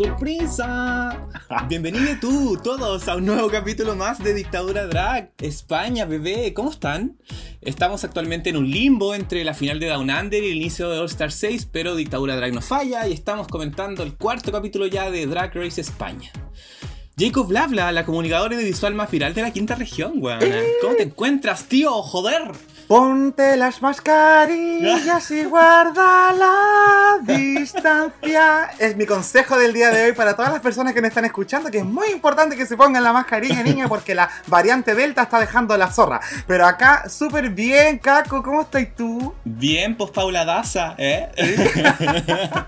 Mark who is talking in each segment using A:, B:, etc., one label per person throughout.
A: ¡Sorpresa! Bienvenidos tú, todos, a un nuevo capítulo más de Dictadura Drag. España, bebé, ¿cómo están? Estamos actualmente en un limbo entre la final de Down Under y el inicio de All Star 6, pero Dictadura Drag no falla y estamos comentando el cuarto capítulo ya de Drag Race España. Jacob Blabla, la comunicadora de visual más viral de la quinta región, weón. ¿Cómo te encuentras, tío? ¡Joder!
B: Ponte las mascarillas y guarda la distancia. Es mi consejo del día de hoy para todas las personas que me están escuchando, que es muy importante que se pongan la mascarilla, niña, porque la variante Delta está dejando la zorra. Pero acá, súper bien, Caco, ¿cómo estás tú?
A: Bien, pues Paula Daza, ¿eh?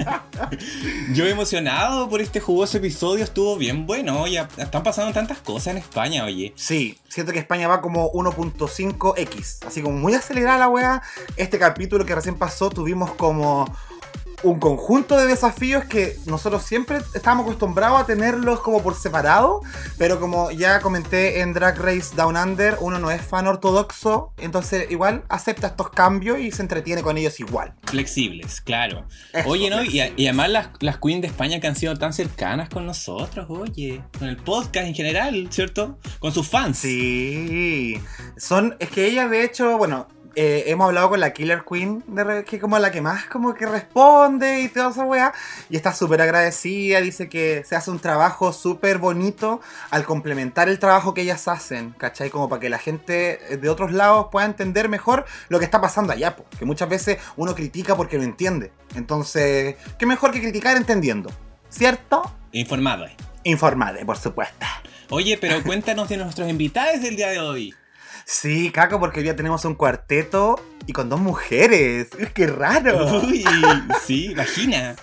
A: Yo emocionado por este jugoso episodio, estuvo bien bueno. Ya están pasando tantas cosas en España, oye.
B: Sí, siento que España va como 1.5x, así como muy acelerada la weá. Este capítulo que recién pasó tuvimos como un conjunto de desafíos que nosotros siempre estábamos acostumbrados a tenerlos como por separado, pero como ya comenté en Drag Race Down Under, uno no es fan ortodoxo, entonces igual acepta estos cambios y se entretiene con ellos igual.
A: Flexibles, claro. oye, ¿no? Y, y, además las, las queens de España que han sido tan cercanas con nosotros, oye, con el podcast en general, ¿cierto? Con sus fans.
B: Sí. Son, es que ella de hecho, bueno, eh, hemos hablado con la Killer Queen, de, que es como la que más como que responde y toda esa weá. Y está súper agradecida, dice que se hace un trabajo súper bonito al complementar el trabajo que ellas hacen, ¿cachai? Como para que la gente de otros lados pueda entender mejor lo que está pasando allá, que muchas veces uno critica porque no entiende. Entonces, ¿qué mejor que criticar entendiendo? ¿Cierto?
A: Informado.
B: Informado, por supuesto.
A: Oye, pero cuéntanos de nuestros invitados del día de hoy.
B: Sí, Caco, porque hoy día tenemos un cuarteto y con dos mujeres. ¡Qué raro!
A: Uy, sí, imagina.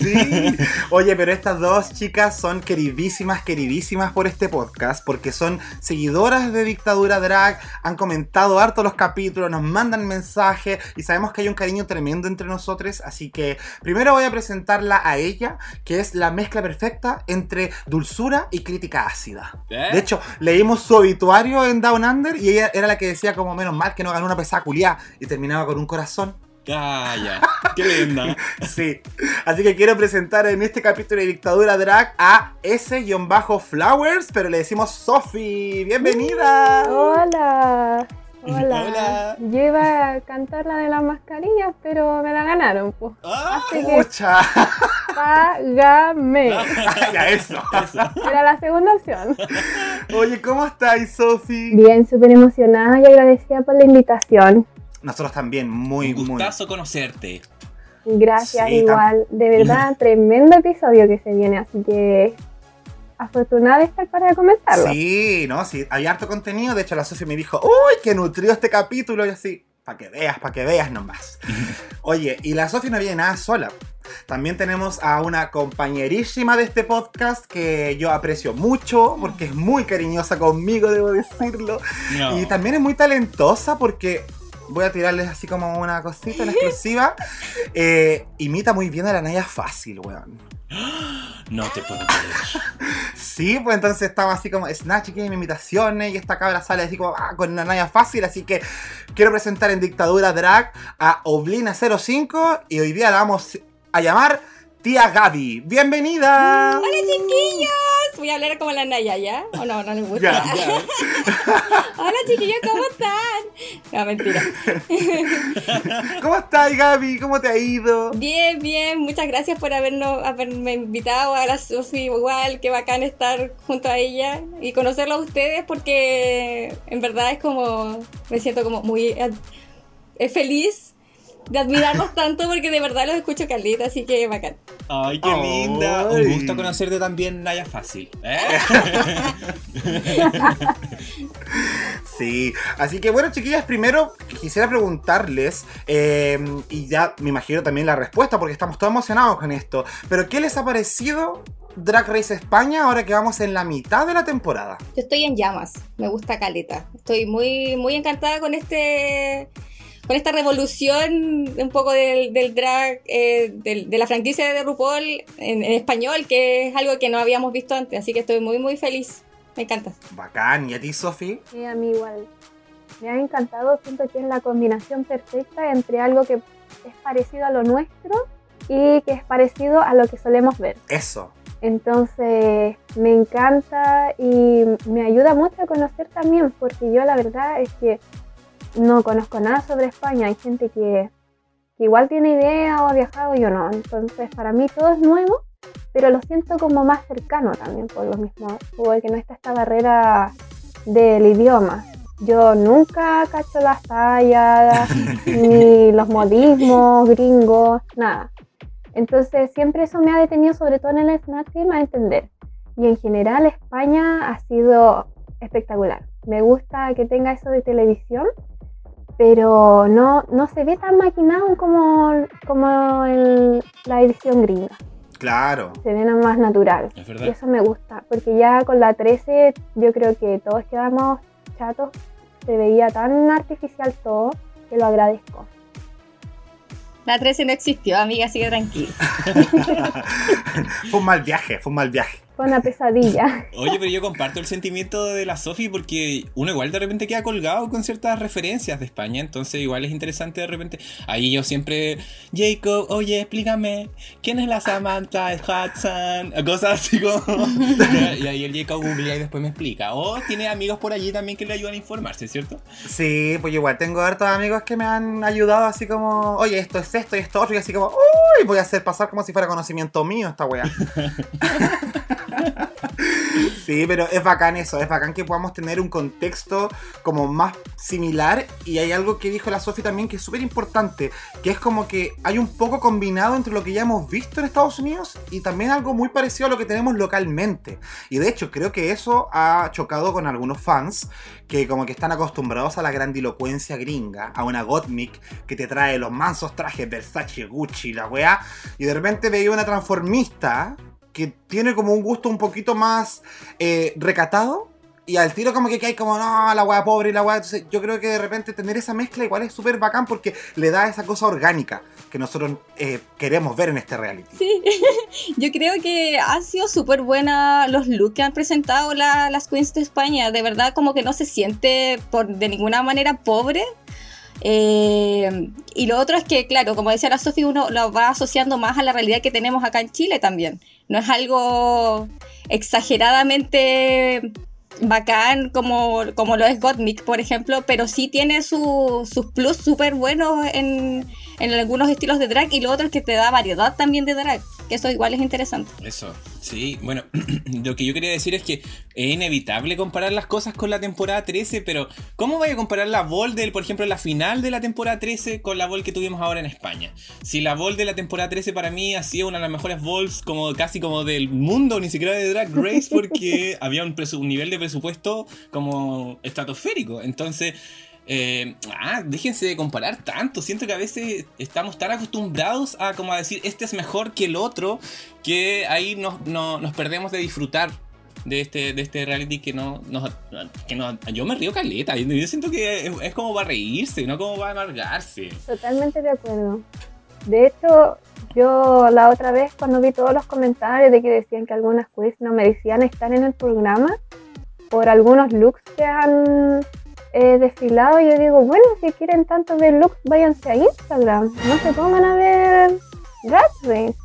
B: Sí. Oye, pero estas dos chicas son queridísimas, queridísimas por este podcast, porque son seguidoras de Dictadura Drag, han comentado harto los capítulos, nos mandan mensajes y sabemos que hay un cariño tremendo entre nosotros, así que primero voy a presentarla a ella, que es la mezcla perfecta entre dulzura y crítica ácida.
A: ¿Eh?
B: De hecho, leímos su obituario en Down Under y ella era la que decía como menos mal que no ganó una pesada culiá y terminaba con un corazón.
A: Calla, qué linda.
B: sí, así que quiero presentar en este capítulo de Dictadura Drag a S-Flowers, pero le decimos Sofi. ¡Bienvenida!
C: Hola. Hola.
A: Hola.
C: Yo iba a cantar la de las mascarillas, pero me la ganaron, pues.
A: Ah,
C: Así que
B: ¡Pucha!
C: págame.
B: ya eso.
C: Era la segunda opción.
B: Oye, ¿cómo estáis, Sofi?
C: Bien, súper emocionada y agradecida por la invitación.
B: Nosotros también, muy,
A: un
B: muy.
A: gustazo conocerte.
C: Gracias,
B: Sí,
C: igual. De verdad, tremendo episodio que se viene, así que afortunada de estar para comentarlo.
B: Sí, no, sí, hay harto contenido. De hecho, la Sofi me dijo, ¡Uy, que nutrió este capítulo! Y así, para que veas, para que veas nomás. Oye, y la Sofi no viene nada sola. También tenemos a una compañerísima de este podcast que yo aprecio mucho porque es muy cariñosa conmigo, debo decirlo.
A: No.
B: Y también es muy talentosa porque voy a tirarles así como una cosita, una exclusiva. Eh, imita muy bien a la Naya Fácil, weón.
A: No te puedo creer.
B: Sí, pues entonces estaba así como Snatch Game, imitaciones, y esta cabra sale así como ah, con una Naya Fácil. Así que quiero presentar en Dictadura Drag a Oblina05 y hoy día la vamos a llamar Tía Gaby. ¡Bienvenida!
D: Hola chiquillos, voy a hablar como la Naya, ¿ya? ¿O no? No les gusta.
B: Ya,
A: Ya.
D: Hola chiquillos, ¿cómo están? No, mentira.
B: ¿Cómo estás, Gaby? ¿Cómo te ha ido?
D: Bien, bien, muchas gracias por habernos, haberme invitado a la Sofi, igual, qué bacán estar junto a ella y conocerlo a ustedes porque en verdad es como, me siento como muy eh, feliz de admirarlos tanto porque de verdad los escucho calita, así que bacán.
A: Ay, qué
B: Ay.
A: linda. Un gusto conocerte también, Naya Fácil. ¿eh?
B: Sí, así que bueno, chiquillas, primero quisiera preguntarles, eh, y ya me imagino también la respuesta porque estamos todos emocionados con esto, pero ¿qué les ha parecido Drag Race España ahora que vamos en la mitad de la temporada?
D: Yo estoy en llamas, me gusta caleta. Estoy muy, muy encantada con este con esta revolución un poco del, del drag, eh, del- de la franquicia de RuPaul en, en español, que es algo que no habíamos visto antes, así que estoy muy, muy feliz. Me encanta.
B: Bacán. ¿Y a ti, Sofi?
C: Sí, a mí igual. Me ha encantado, siento que es la combinación perfecta entre algo que es parecido a lo nuestro y que es parecido a lo que solemos ver.
B: Eso.
C: Entonces me encanta y me ayuda mucho a conocer también, porque yo la verdad es que no conozco nada sobre España. Hay gente que, que igual tiene idea o ha viajado, yo no. Entonces para mí todo es nuevo, pero lo siento como más cercano también por lo mismo, porque no está esta barrera del idioma. Yo nunca cacho las tallas, ni los modismos gringos, nada. Entonces siempre eso me ha detenido, sobre todo en el Game, a entender. Y en general España ha sido espectacular. Me gusta que tenga eso de televisión, pero no, no se ve tan maquinado como, como en la edición gringa.
B: Claro.
C: Se ve más natural.
A: Es
C: Y
A: verdad.
C: eso me gusta, porque ya con la 13 yo creo que todos quedamos chatos. Se veía tan artificial todo que lo agradezco.
D: La 13 no existió, amiga, sigue tranquila.
B: Fue un mal viaje, fue un mal viaje.
C: Fue una pesadilla.
A: Oye, pero yo comparto el sentimiento de la Sofi porque uno igual de repente queda colgado con ciertas referencias de España, entonces igual es interesante de repente. Ahí yo siempre, Jacob, oye, explícame, ¿quién es la Samantha Hudson? Cosas así como. y ahí el Jacob googlea y después me explica. O tiene amigos por allí también que le ayudan a informarse, ¿cierto?
B: Sí, pues igual tengo hartos amigos que me han ayudado así como, oye, esto es esto y esto otro, y así como, uy, voy a hacer pasar como si fuera conocimiento mío esta weá. Sí, pero es bacán eso, es bacán que podamos tener un contexto como más similar y hay algo que dijo la Sofi también que es súper importante, que es como que hay un poco combinado entre lo que ya hemos visto en Estados Unidos y también algo muy parecido a lo que tenemos localmente. Y de hecho creo que eso ha chocado con algunos fans que como que están acostumbrados a la grandilocuencia gringa, a una Gottmik que te trae los mansos trajes Versace, Gucci, la weá, y de repente veía una transformista que tiene como un gusto un poquito más eh, recatado. Y al tiro como que hay como, no, la weá pobre y la weá. Entonces yo creo que de repente tener esa mezcla igual es súper bacán porque le da esa cosa orgánica que nosotros eh, queremos ver en este reality.
D: Sí, yo creo que han sido súper buenas los looks que han presentado la- las queens de España. De verdad, como que no se siente por de ninguna manera pobre. Eh, y lo otro es que, claro, como decía la Sofi, uno lo va asociando más a la realidad que tenemos acá en Chile también. No es algo exageradamente bacán como, como lo es Gottmik, por ejemplo, pero sí tiene su- sus plus súper buenos en, en algunos estilos de drag y lo otro es que te da variedad también de drag, que eso igual es interesante.
A: Eso, sí. Bueno, lo que yo quería decir es que es inevitable comparar las cosas con la temporada 13, pero ¿cómo voy a comparar la Vol del, por ejemplo, la final de la temporada 13 con la Vol que tuvimos ahora en España? Si la Vol de la temporada 13 para mí ha sido una de las mejores Vols como casi como del mundo, ni siquiera de Drag Race, porque había un, un nivel de presupuesto como estratosférico. Entonces... eh, ah, déjense de comparar tanto. Siento que a veces estamos tan acostumbrados a como a decir este es mejor que el otro que ahí nos, no- nos perdemos de disfrutar de este, de este reality que no, nos- que no- yo me río caleta. Yo yo siento que es, es como para reírse, no como para amargarse.
C: Totalmente de acuerdo. De hecho, yo la otra vez cuando vi todos los comentarios de que decían que algunas quiz no merecían estar en el programa por algunos looks que han eh, desfilado, yo digo, bueno, si quieren tanto ver looks, váyanse a Instagram, no se pongan a ver Drag Race.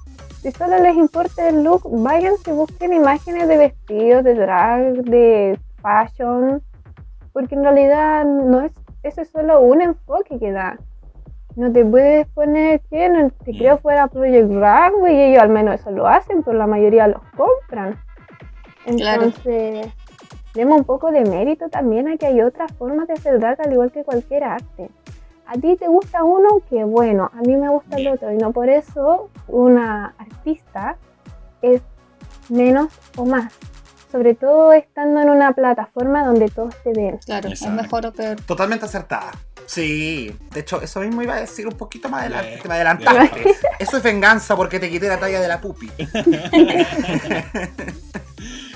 C: Si solo les importa el look, váyanse, busquen imágenes de vestidos, de drag, de fashion, porque en realidad no es, eso es solo un enfoque que da. No te puedes poner que no te creo fuera Project Runway y ellos al menos eso lo hacen, pero la mayoría los compran.
D: Claro.
C: Demos un poco de mérito también a que hay otras formas de hacer drag al igual que cualquier arte. A ti te gusta uno, que bueno, a mí me gusta el otro y no por eso una artista es menos o más. Sobre todo estando en una plataforma donde todos te ven.
D: Claro,
A: Exacto.
D: es mejor o peor.
B: Totalmente acertada. Sí, de hecho, eso mismo iba a decir un poquito más adelante, que me adelantaste. Eso es venganza porque te quité la talla de la pupi.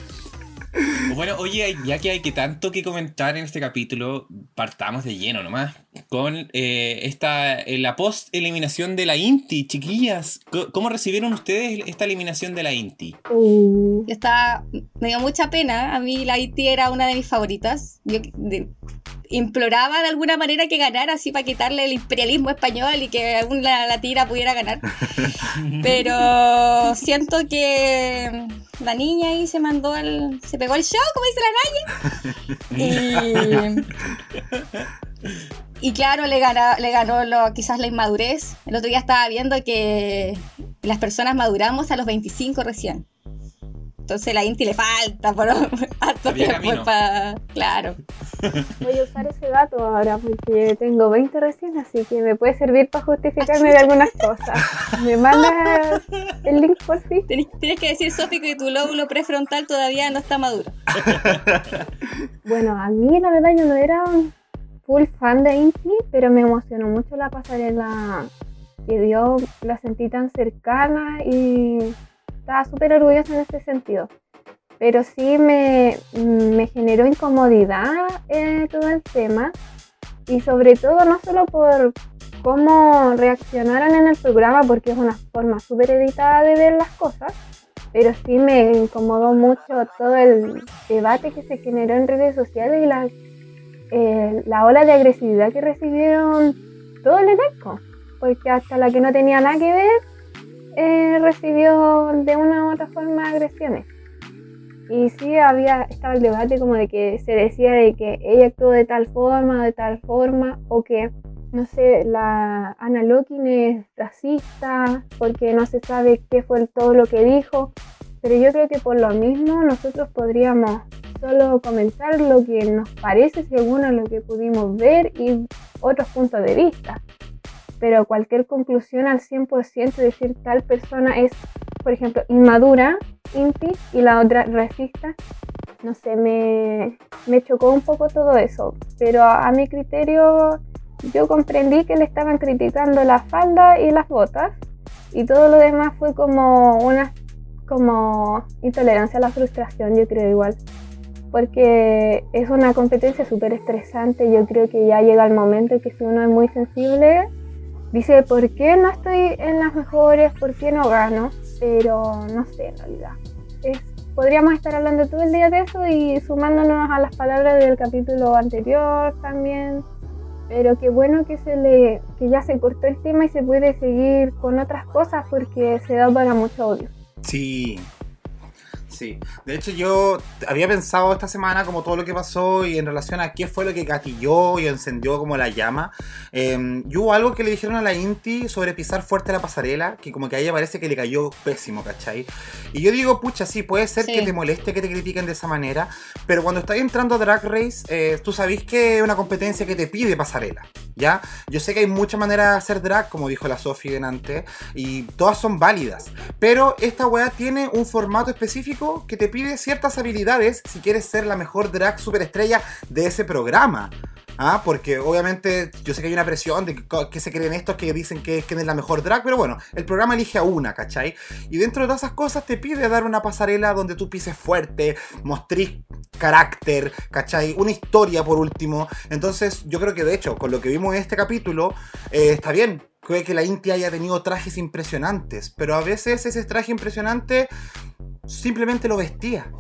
A: Bueno, oye, ya que hay que tanto que comentar en este capítulo, partamos de lleno nomás con eh, esta, eh, la post-eliminación de la Inti, chiquillas. ¿Cómo recibieron ustedes esta eliminación de la Inti?
C: Uh,
D: Yo estaba, me dio mucha pena. A mí la Haití era una de mis favoritas. Yo de- imploraba de alguna manera que ganara así para quitarle el imperialismo español y que aún la, la tira pudiera ganar. Pero siento que la niña ahí se mandó al. se pegó el show, como dice la calle. Y, y claro, le, gana- le ganó lo- quizás la inmadurez. El otro día estaba viendo que las personas maduramos a los 25 recién. Entonces la Inti le falta por harto tiempo para. Claro.
C: voy a usar ese dato ahora porque tengo 20 recién, así que me puede servir para justificarme de algunas cosas. ¿Me mandas el link por fin?
D: Tienes, tienes que decir, Sofi, que tu lóbulo prefrontal todavía no está maduro.
C: Bueno, a mí la verdad yo no era un full fan de Inti, pero me emocionó mucho la pasarela que dio, la sentí tan cercana y estaba súper orgullosa en ese sentido. Pero sí me, me generó incomodidad eh, todo el tema y sobre todo no solo por cómo reaccionaron en el programa, porque es una forma súper editada de ver las cosas, pero sí me incomodó mucho todo el debate que se generó en redes sociales y la, eh, la ola de agresividad que recibieron todo el elenco, porque hasta la que no tenía nada que ver eh, recibió de una u otra forma agresiones. Y sí había, estaba el debate como de que se decía de que ella actuó de tal forma, de tal forma, o que, no sé, la Ana Lokin es racista, porque no se sabe qué fue todo lo que dijo. Pero yo creo que por lo mismo nosotros podríamos solo comentar lo que nos parece según a lo que pudimos ver y otros puntos de vista. Pero cualquier conclusión al 100% decir tal persona es, por ejemplo, inmadura, inti, y la otra racista, no sé, me, me chocó un poco todo eso. Pero a, a mi criterio yo comprendí que le estaban criticando la falda y las botas y todo lo demás fue como una como intolerancia a la frustración, yo creo igual. Porque es una competencia súper estresante. Yo creo que ya llega el momento en que si uno es muy sensible, dice, ¿por qué no estoy en las mejores? ¿Por qué no gano? Pero no sé, en realidad. Es, podríamos estar hablando todo el día de eso y sumándonos a las palabras del capítulo anterior también. Pero qué bueno que se le que ya se cortó el tema y se puede seguir con otras cosas porque se da para mucho odio.
B: Sí. Sí. De hecho, yo había pensado esta semana como todo lo que pasó y en relación a qué fue lo que gatilló y encendió como la llama. Eh, y hubo algo que le dijeron a la Inti sobre pisar fuerte la pasarela, que como que a ella parece que le cayó pésimo, ¿cachai? Y yo digo, pucha, sí, puede ser
D: Sí.
B: que te moleste que te critiquen de esa manera, pero cuando estás entrando a Drag Race, eh, tú sabés que es una competencia que te pide pasarela, ¿ya? Yo sé que hay muchas maneras de hacer drag, como dijo la Sofi delante, y todas son válidas, pero esta weá tiene un formato específico que te pide ciertas habilidades si quieres ser la mejor drag superestrella de ese programa. Ah, porque obviamente yo sé que hay una presión de que, se creen estos que dicen que, que es la mejor drag, pero bueno, el programa elige a una, ¿cachai? Y dentro de esas cosas te pide dar una pasarela donde tú pises fuerte, mostrís carácter, ¿cachai? Una historia por último. Entonces yo creo que de hecho, con lo que vimos en este capítulo, eh, está bien. Puede que la Inti haya tenido trajes impresionantes, pero a veces ese traje impresionante simplemente lo vestía.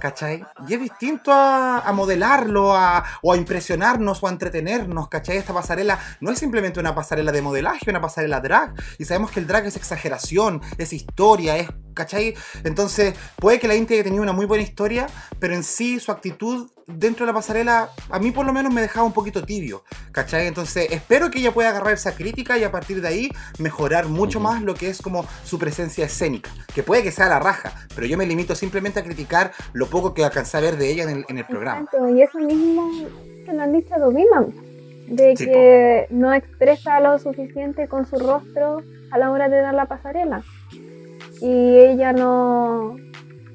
B: ¿Cachai? Y es distinto a, modelarlo, a, o a impresionarnos, o a entretenernos, ¿cachai? Esta pasarela no es simplemente una pasarela de modelaje, una pasarela drag. Y sabemos que el drag es exageración, es historia, es, ¿cachai? Entonces, puede que la Inti haya tenido una muy buena historia, pero en sí su actitud dentro de la pasarela, a mí por lo menos me dejaba un poquito tibio, ¿cachai? Entonces, espero que ella pueda agarrar esa crítica y a partir de ahí mejorar mucho
A: Ujú.
B: más lo que es como su presencia escénica, que puede que sea la raja, pero yo me limito simplemente a criticar lo poco que alcancé a ver de ella en el, en el programa.
C: Exacto, y eso mismo se lo han dicho a Dovima, de
B: Sí,
C: que no expresa lo suficiente con su rostro a la hora de dar la pasarela. Y ella no,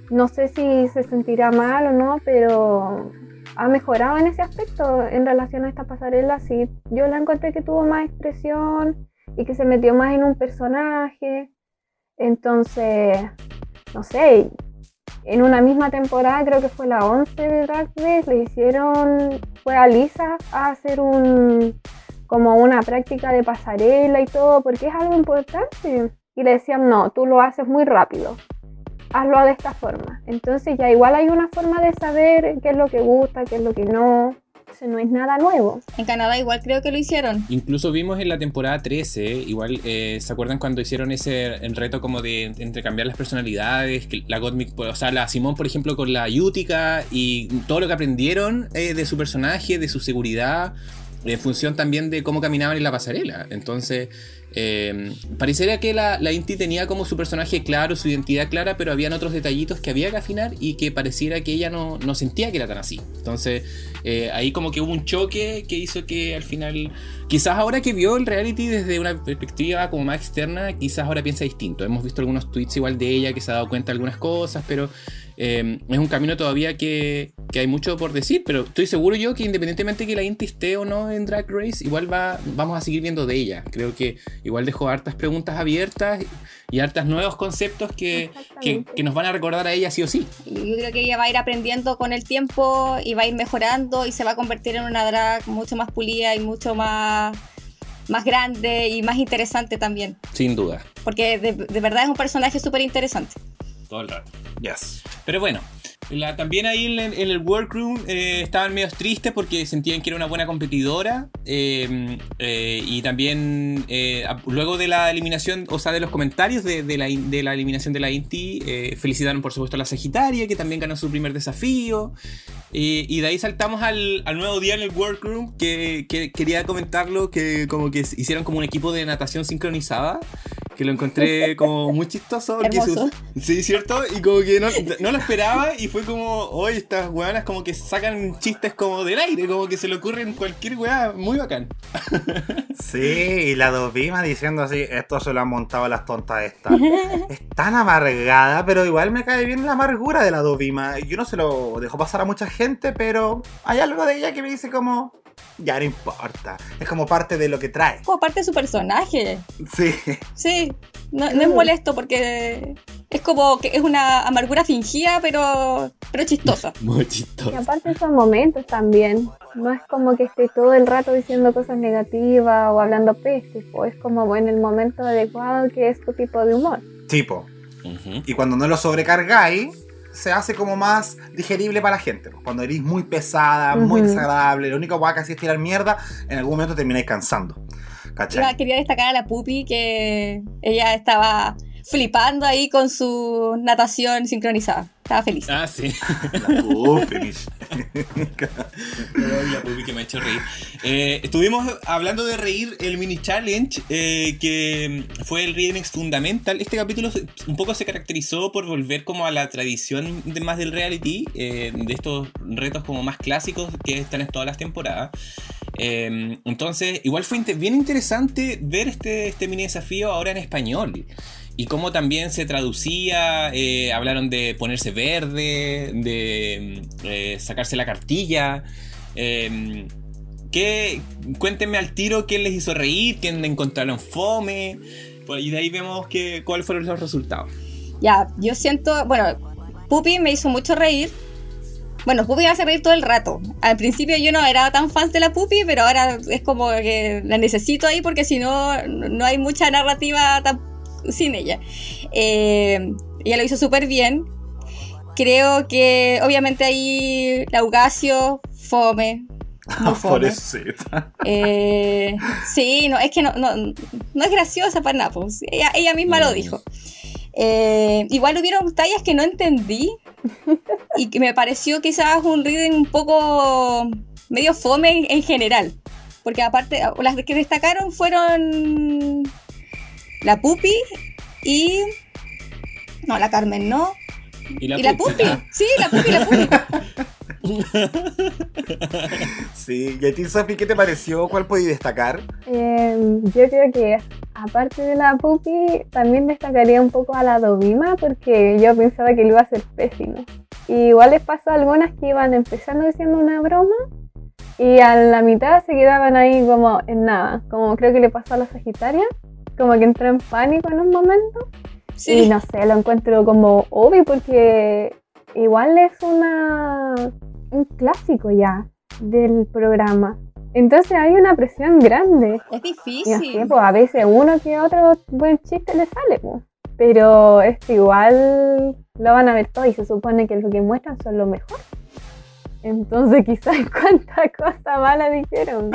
C: no sé si se sentirá mal o no, pero ha mejorado en ese aspecto en relación a esta pasarela. Sí, yo la encontré que tuvo más expresión y que se metió más en un personaje. Entonces, no sé, en una misma temporada, creo que fue la 11 de Drag Race, le hicieron, fue a Lisa a hacer un, como una práctica de pasarela y todo, porque es algo importante. Y le decían, no, tú lo haces muy rápido, hazlo de esta forma. Entonces ya igual hay una forma de saber qué es lo que gusta, qué es lo que no. Eso no es nada nuevo.
D: En Canadá igual creo que lo hicieron.
A: Incluso vimos en la temporada 13, igual, eh, ¿se acuerdan cuando hicieron ese el reto como de intercambiar las personalidades? Que la Gottmik, o sea, la Simón, por ejemplo, con la Yutica y todo lo que aprendieron eh, de su personaje, de su seguridad, en función también de cómo caminaban en la pasarela. Entonces, eh, que la, la, Inti tenía como su personaje claro, su identidad clara, pero habían otros detallitos que había que afinar y que pareciera que ella no, no sentía que era tan así. Entonces, eh, ahí como que hubo un choque que hizo que al final, quizás ahora que vio el reality desde una perspectiva como más externa, quizás ahora piensa distinto. Hemos visto algunos tweets igual de ella que se ha dado cuenta de algunas cosas, pero eh, es un camino todavía que, que, hay mucho por decir, pero estoy seguro yo que independientemente que la Inti esté o no en Drag Race, igual va, vamos a seguir viendo de ella. Creo que igual dejó hartas preguntas abiertas y hartas nuevos conceptos que, que, que, nos van a recordar a ella sí o sí.
D: Yo creo que ella va a ir aprendiendo con el tiempo y va a ir mejorando y se va a convertir en una drag mucho más pulida y mucho más más grande y más interesante también.
A: Sin duda.
D: Porque de, de verdad es un personaje súper interesante.
A: Todo el rato.
B: Yes.
A: Pero bueno, la, también ahí en, en el workroom eh, estaban medio tristes porque sentían que era una buena competidora. Eh, eh, y también luego de la eliminación, o sea, de los comentarios de, de, la, de la, eliminación de la Inti, felicitaron por supuesto a la Sagitaria, que también ganó su primer desafío. y de ahí saltamos al, al, nuevo día en el workroom, que, que, quería comentarlo, que como que hicieron como un equipo de natación sincronizada que lo encontré como muy chistoso.
D: Hermoso.
A: sí, ¿cierto? Y como que no, no, lo esperaba y fue como, hoy estas weanas como que sacan chistes como del aire, como que se le ocurren cualquier weá muy bacán.
B: Sí, y la Dovima diciendo así, esto se lo han montado las tontas estas. es tan amargada, pero igual me cae bien la amargura de la Dovima. Yo no se lo dejo pasar a mucha gente, pero hay algo de ella que me dice como, ya no importa. Es como parte de lo que trae.
D: Como parte de su personaje.
B: Sí.
D: Sí, no, no es molesto porque es como que es una amargura fingida, pero, pero chistosa.
A: Muy chistosa.
C: Y aparte son momentos también. No es como que esté todo el rato diciendo cosas negativas o hablando peste. Es como en el momento adecuado que es tu tipo de humor.
B: Tipo. Uh -huh. Y cuando no lo sobrecargáis, se hace como más digerible para la gente. Cuando eres muy pesada, uh -huh. muy desagradable, lo único que haces es tirar mierda, en algún momento termináis cansando.
D: ¿Cachai? Quería destacar a la Pupi que ella estaba flipando ahí con su natación sincronizada. Estaba feliz.
A: Ah, sí.
B: La Pupi.
A: Eh, estuvimos hablando de reír el mini challenge eh, que fue el Remix Fundamental. Este capítulo un poco se caracterizó por volver como a la tradición de más del reality, eh, de estos retos como más clásicos que están en todas las temporadas. Entonces, igual fue bien interesante ver este, este mini desafío ahora en español y cómo también se traducía, eh, hablaron de ponerse verde, de eh, sacarse la cartilla. Eh, ¿qué, cuéntenme al tiro quién les hizo reír, quién encontraron fome, y de ahí vemos que, cuáles fueron los resultados.
D: Ya, yo siento, bueno, Pupi me hizo mucho reír. Bueno, Pupi me hace reír todo el rato. Al principio yo no era tan fan de la Pupi, pero ahora es como que la necesito ahí porque si no, no hay mucha narrativa tampoco sin ella. Eh, ella lo hizo súper bien. Creo que obviamente ahí Laugasio, fome. Muy fome. Eh, sí, no, es que no, no, no es graciosa para nada. Pues. Ella, ella, misma lo dijo. Eh, igual hubieron tallas que no entendí y que me pareció quizás un reading un poco medio fome en, en general. Porque aparte, las que destacaron fueron la Pupi y. No, la Carmen no.
A: Y la,
D: ¿Y la Pupi. Sí, la Pupi, la Pupi.
B: sí, y a ti, Sofi, ¿qué te pareció? ¿Cuál podías destacar?
C: Eh, yo creo que, aparte de la Pupi, también destacaría un poco a la Dovima, porque yo pensaba que lo iba a hacer pésimo. Y igual les pasó a algunas que iban empezando diciendo una broma y a la mitad se quedaban ahí como en nada, como creo que le pasó a la Sagitaria como que entró en pánico en un momento. Sí. Y no sé, lo encuentro como obvio porque igual es una un clásico ya del programa. Entonces hay una presión grande.
D: Es
C: Y así,
D: difícil.
C: pues a veces uno que otro buen chiste le sale, pues. Pero esto igual lo van a ver todo y se supone que lo que muestran son lo mejor. Entonces quizás cuánta cosa mala dijeron.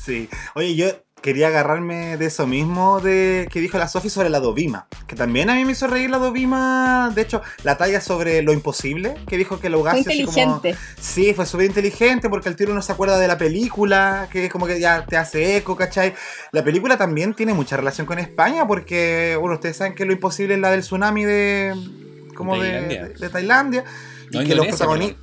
B: Sí. Oye, yo quería agarrarme de eso mismo de que dijo la Sofi sobre la Dovima. Que también a mí me hizo reír la Dovima. De hecho, la talla sobre lo imposible, que dijo que lo
D: Fue
B: así como.
D: inteligente.
B: Sí, fue súper inteligente porque el tiro uno se acuerda de la película, que es como que ya te hace eco, ¿cachai? La película también tiene mucha relación con España porque, bueno, ustedes saben que lo imposible es la del tsunami de... como de,
A: Tailandia.
B: de- de Tailandia.
A: No,
B: y que los protagonistas...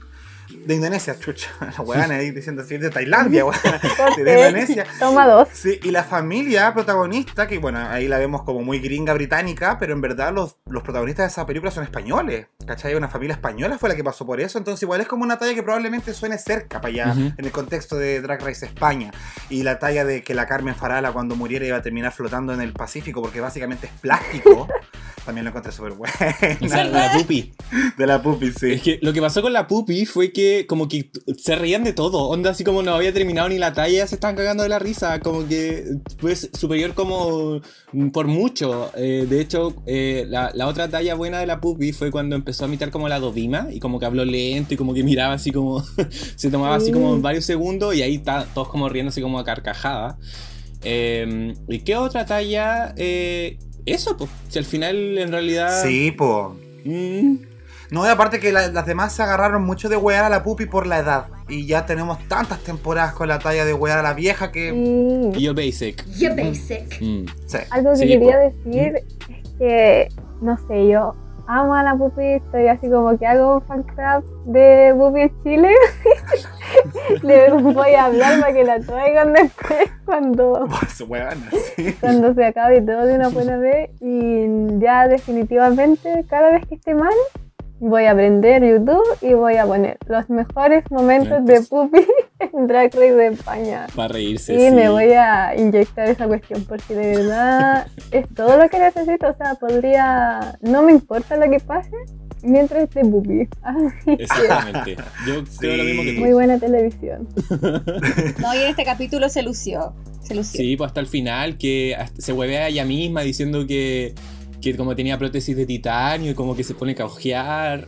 B: De Indonesia, chucha. La weana ahí diciendo así, de Tailandia, weana. De Indonesia.
C: Toma dos.
B: Sí, y la familia protagonista, que bueno, ahí la vemos como muy gringa británica, pero en verdad los, los protagonistas de esa película son españoles. ¿Cachai? Una familia española fue la que pasó por eso, entonces igual es como una talla que probablemente suene cerca para allá,
A: Ujú.
B: en el contexto de Drag Race España. Y la talla de que la Carmen Farala cuando muriera iba a terminar flotando en el Pacífico porque básicamente es plástico, también lo encontré súper
A: O sea,
B: buena.
A: la pupi.
B: De la pupi, sí.
A: Es que lo que pasó con la pupi fue que como que se reían de todo. Onda así como no había terminado ni la talla, se estaban cagando de la risa. Como que pues superior como por mucho. Eh, de hecho, eh, la, la otra talla buena de la pupi fue cuando empezó a imitar como la Dovima y como que habló lento y como que miraba así como... se tomaba así como
C: Mm.
A: varios segundos y ahí está todos como riéndose como a carcajada. Eh, ¿Y qué otra talla? Eh, eso, pues. Si al final en realidad...
B: Sí, po.
A: Mm,
B: No, y aparte que la- las demás se agarraron mucho de wear a la pupi por la edad. Y ya tenemos tantas temporadas con la talla de wear a la vieja que...
C: Y
A: y yo basic.
E: You basic.
A: Mm.
B: Sí.
C: algo que
A: Sí,
C: quería
A: po.
C: decir es que, no sé, yo amo a la Pupi, estoy así como que hago un fan club de Pupi en Chile. Le voy a hablar para que la traigan después cuando, cuando se acabe todo de una buena vez. Y ya definitivamente, cada vez que esté mal, voy a aprender YouTube y voy a poner los mejores momentos de Pupi en Drag Race de España.
A: Para reírse.
C: Y
A: sí.
C: me voy a inyectar esa cuestión porque de verdad es todo lo que necesito. O sea, podría. No me importa lo que pase mientras esté Pupi. Así que
A: Exactamente. Yo creo lo mismo que tú.
C: muy buena televisión.
D: No, y en este capítulo se lució. Se lució.
A: Sí, pues hasta el final, que se huevea a ella misma diciendo que, que como tenía prótesis de titanio y como que se pone a caujear.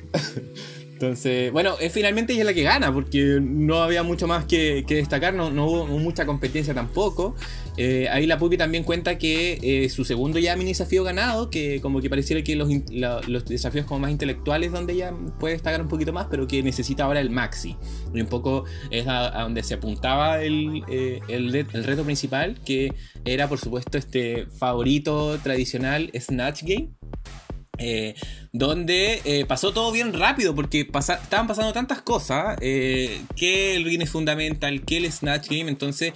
A: Entonces, bueno, es finalmente ella la que gana, porque no había mucho más que, que destacar, no, no hubo mucha competencia tampoco. Eh, ahí la Pupi también cuenta que eh, su segundo ya mini desafío ganado, que como que pareciera que los, los desafíos como más intelectuales donde ella puede destacar un poquito más, pero que necesita ahora el maxi. Y un poco es a, donde se apuntaba el, eh, el, re- el reto principal, que era por supuesto este favorito tradicional Snatch Game. donde pasó todo bien rápido porque estaban pasando tantas cosas que el Guinness Fundamental, que el Snatch Game, entonces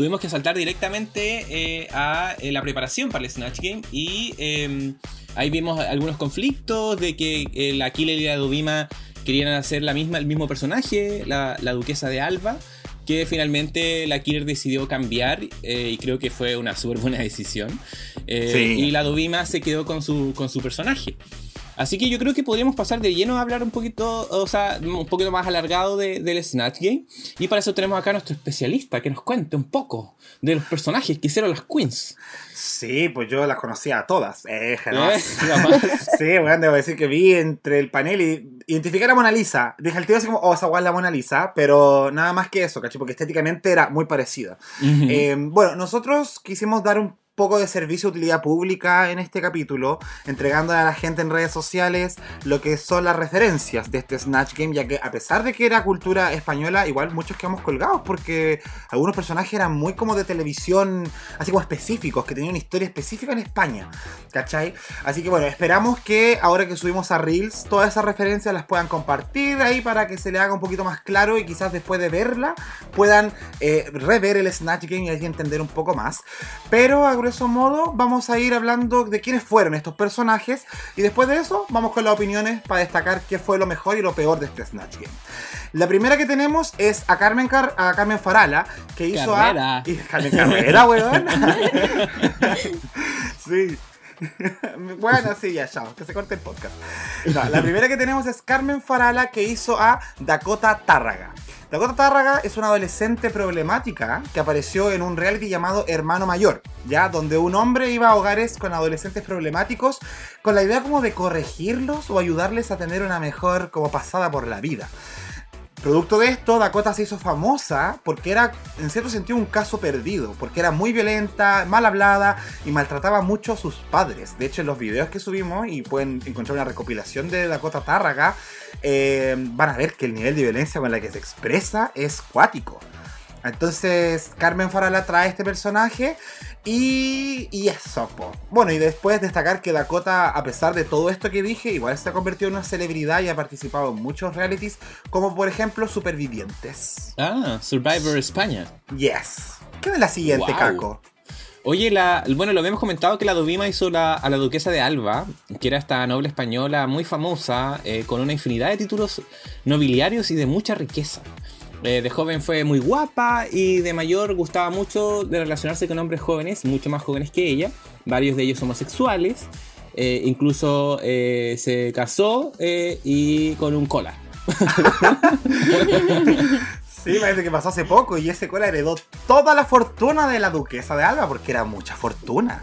A: tuvimos que saltar directamente eh, a eh, la preparación para el Snatch Game y eh, ahí vimos algunos conflictos de que eh, la Killer y la Dovima querían hacer la misma, el mismo personaje, la, la duquesa de Alba, que finalmente la Killer decidió cambiar eh, y creo que fue una súper buena decisión. Eh,
B: Sí.
A: Y la Dovima se quedó con su, con su personaje. Así que yo creo que podríamos pasar de lleno a hablar un poquito, o sea, un poquito más alargado de- del Snatch Game. Y para eso tenemos acá a nuestro especialista que nos cuente un poco de los personajes que hicieron las queens.
B: Sí, pues yo las conocía a todas. Eh, jamás.
A: Eh.
B: Sí, bueno, debo decir que vi entre el panel y identificar a Mona Lisa. Dije al tío así como, oh, esa guay es la Mona Lisa, pero nada más que eso, ¿cachai? Porque estéticamente era muy parecida. Eh, bueno, nosotros quisimos dar un poco de servicio de utilidad pública en este capítulo, entregando a la gente en redes sociales lo que son las referencias de este Snatch Game, ya que a pesar de que era cultura española, igual muchos quedamos colgados porque algunos personajes eran muy como de televisión, así como específicos, que tenían una historia específica en España, ¿cachai? Así que bueno, esperamos que ahora que subimos a Reels, todas esas referencias las puedan compartir ahí para que se le haga un poquito más claro y quizás después de verla puedan eh, rever el Snatch Game y así entender un poco más. Pero a grueso modo vamos a ir hablando de quiénes fueron estos personajes y después de eso vamos con las opiniones para destacar qué fue lo mejor y lo peor de este Snatch Game. La primera que tenemos es a Carmen, Car- a Carmen Farala, que hizo
A: Carrera.
B: a... y Carmen Carrera, weón. sí. bueno, sí, ya, chao, que se corte el podcast. La primera que tenemos es Carmen Farala, que hizo a Dakota Tárraga. Dakota Tárraga es una adolescente problemática que apareció en un reality llamado Hermano Mayor, ya donde un hombre iba a hogares con adolescentes problemáticos con la idea como de corregirlos o ayudarles a tener una mejor como pasada por la vida. Producto de esto, Dakota se hizo famosa porque era, en cierto sentido, un caso perdido, porque era muy violenta, mal hablada y maltrataba mucho a sus padres. De hecho, en los videos que subimos, y pueden encontrar una recopilación de Dakota Tárraga, eh, van a ver que el nivel de violencia con la que se expresa es cuático. Entonces, Carmen Farala trae este personaje y, y eso, po. Bueno, y después destacar que Dakota, a pesar de todo esto que dije, igual se ha convertido en una celebridad y ha participado en muchos realities, como por ejemplo Supervivientes.
A: Ah, Survivor España.
B: Yes. ¿Qué de la siguiente,
A: Wow.
B: Caco?
A: Oye, la, bueno, lo habíamos comentado que la Dovima hizo la- a la duquesa de Alba, que era esta noble española muy famosa, eh, con una infinidad de títulos nobiliarios y de mucha riqueza. Eh, de joven fue muy guapa y de mayor gustaba mucho de relacionarse con hombres jóvenes, mucho más jóvenes que ella, varios de ellos homosexuales, eh, incluso eh, se casó eh, y con un cola.
B: Sí, parece que pasó hace poco y ese cola heredó toda la fortuna de la duquesa de Alba, porque era mucha fortuna.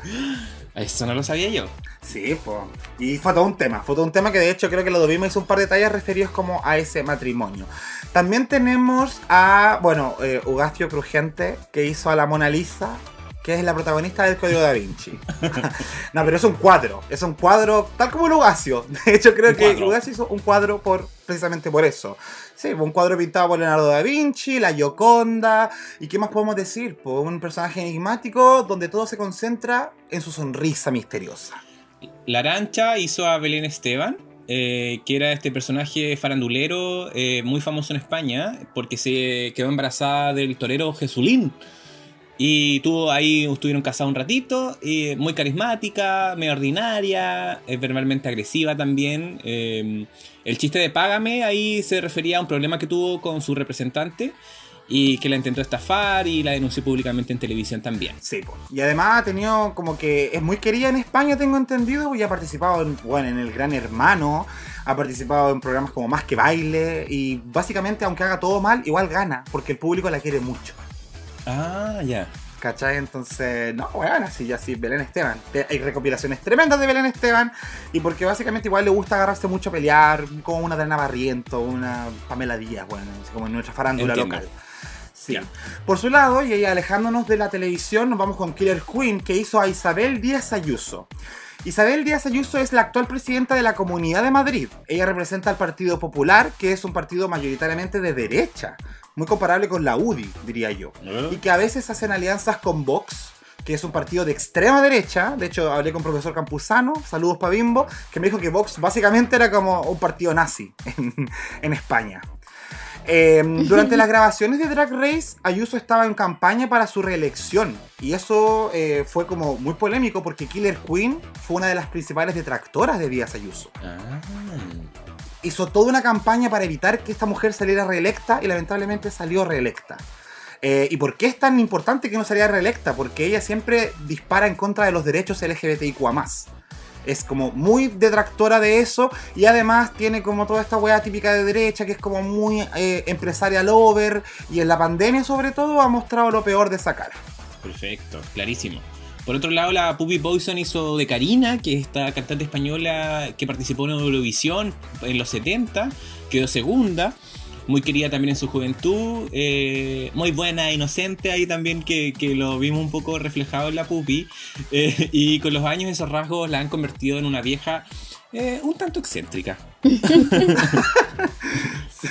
A: Eso no lo sabía yo.
B: Sí, pues. Y fue todo un tema. Fue todo un tema que de hecho creo que lo Dovima hizo un par de detalles referidos como a ese matrimonio. También tenemos a, bueno, eh, Ugacio Crujiente, que hizo a la Mona Lisa, que es la protagonista del Código Da Vinci. no, pero es un cuadro. Es un cuadro tal como el Ugacio. De hecho, creo que. Ugacio hizo un cuadro por precisamente por eso. Sí, un cuadro pintado por Leonardo da Vinci, la Gioconda. ¿Y qué más podemos decir? Un personaje enigmático donde todo se concentra en su sonrisa misteriosa.
A: La Arancha hizo a Belén Esteban, eh, que era este personaje farandulero eh, muy famoso en España, porque se quedó embarazada del torero Jesulín. Y tuvo ahí, estuvieron casados un ratito, muy carismática, medio ordinaria, eh, verbalmente agresiva también. eh, el chiste de Págame ahí se refería a un problema que tuvo con su representante y que la intentó estafar y la denunció públicamente en televisión también.
B: Sí, y además ha tenido como que es muy querida en España, tengo entendido, y ha participado en, bueno, en El Gran Hermano, ha participado en programas como Más que Baile, y básicamente aunque haga todo mal, igual gana, porque el público la quiere mucho.
A: Ah, ya.
B: ¿Cachai? Entonces, no, bueno, así ya sí, Belén Esteban. Te- Hay recopilaciones tremendas de Belén Esteban. Y porque básicamente igual le gusta agarrarse mucho a pelear, como una Dana Barriento, una Pamela Díaz, bueno, así como en nuestra farándula
A: Entiendo.
B: local. Sí. Por su lado, y ahí alejándonos de la televisión, nos vamos con Killer Queen, que hizo a Isabel Díaz Ayuso. Isabel Díaz Ayuso es la actual presidenta de la Comunidad de Madrid. Ella representa al Partido Popular, que es un partido mayoritariamente de derecha, muy comparable con la UDI, diría yo. Y que a veces hacen alianzas con Vox, que es un partido de extrema derecha. De hecho, hablé con profesor Campuzano, saludos para Bimbo, que me dijo que Vox básicamente era como un partido nazi en, en España. Eh, durante las grabaciones de Drag Race, Ayuso estaba en campaña para su reelección. Y eso eh, fue como muy polémico porque Killer Queen fue una de las principales detractoras de Díaz Ayuso.
A: Ah.
B: Hizo toda una campaña para evitar que esta mujer saliera reelecta y lamentablemente salió reelecta. Eh, ¿Y por qué es tan importante que no saliera reelecta? Porque ella siempre dispara en contra de los derechos LGBTIQA+. Es como muy detractora de eso y además tiene como toda esta weá típica de derecha que es como muy eh, empresaria lover y en la pandemia sobre todo ha mostrado lo peor de esa cara.
A: Perfecto, clarísimo. Por otro lado, la Puppy Poison hizo de Karina, que es esta cantante española que participó en Eurovisión en los 70, quedó segunda, muy querida también en su juventud, eh, muy buena, inocente ahí también, que, lo vimos un poco reflejado en la Puppy, eh, y con los años esos rasgos la han convertido en una vieja eh, un tanto excéntrica.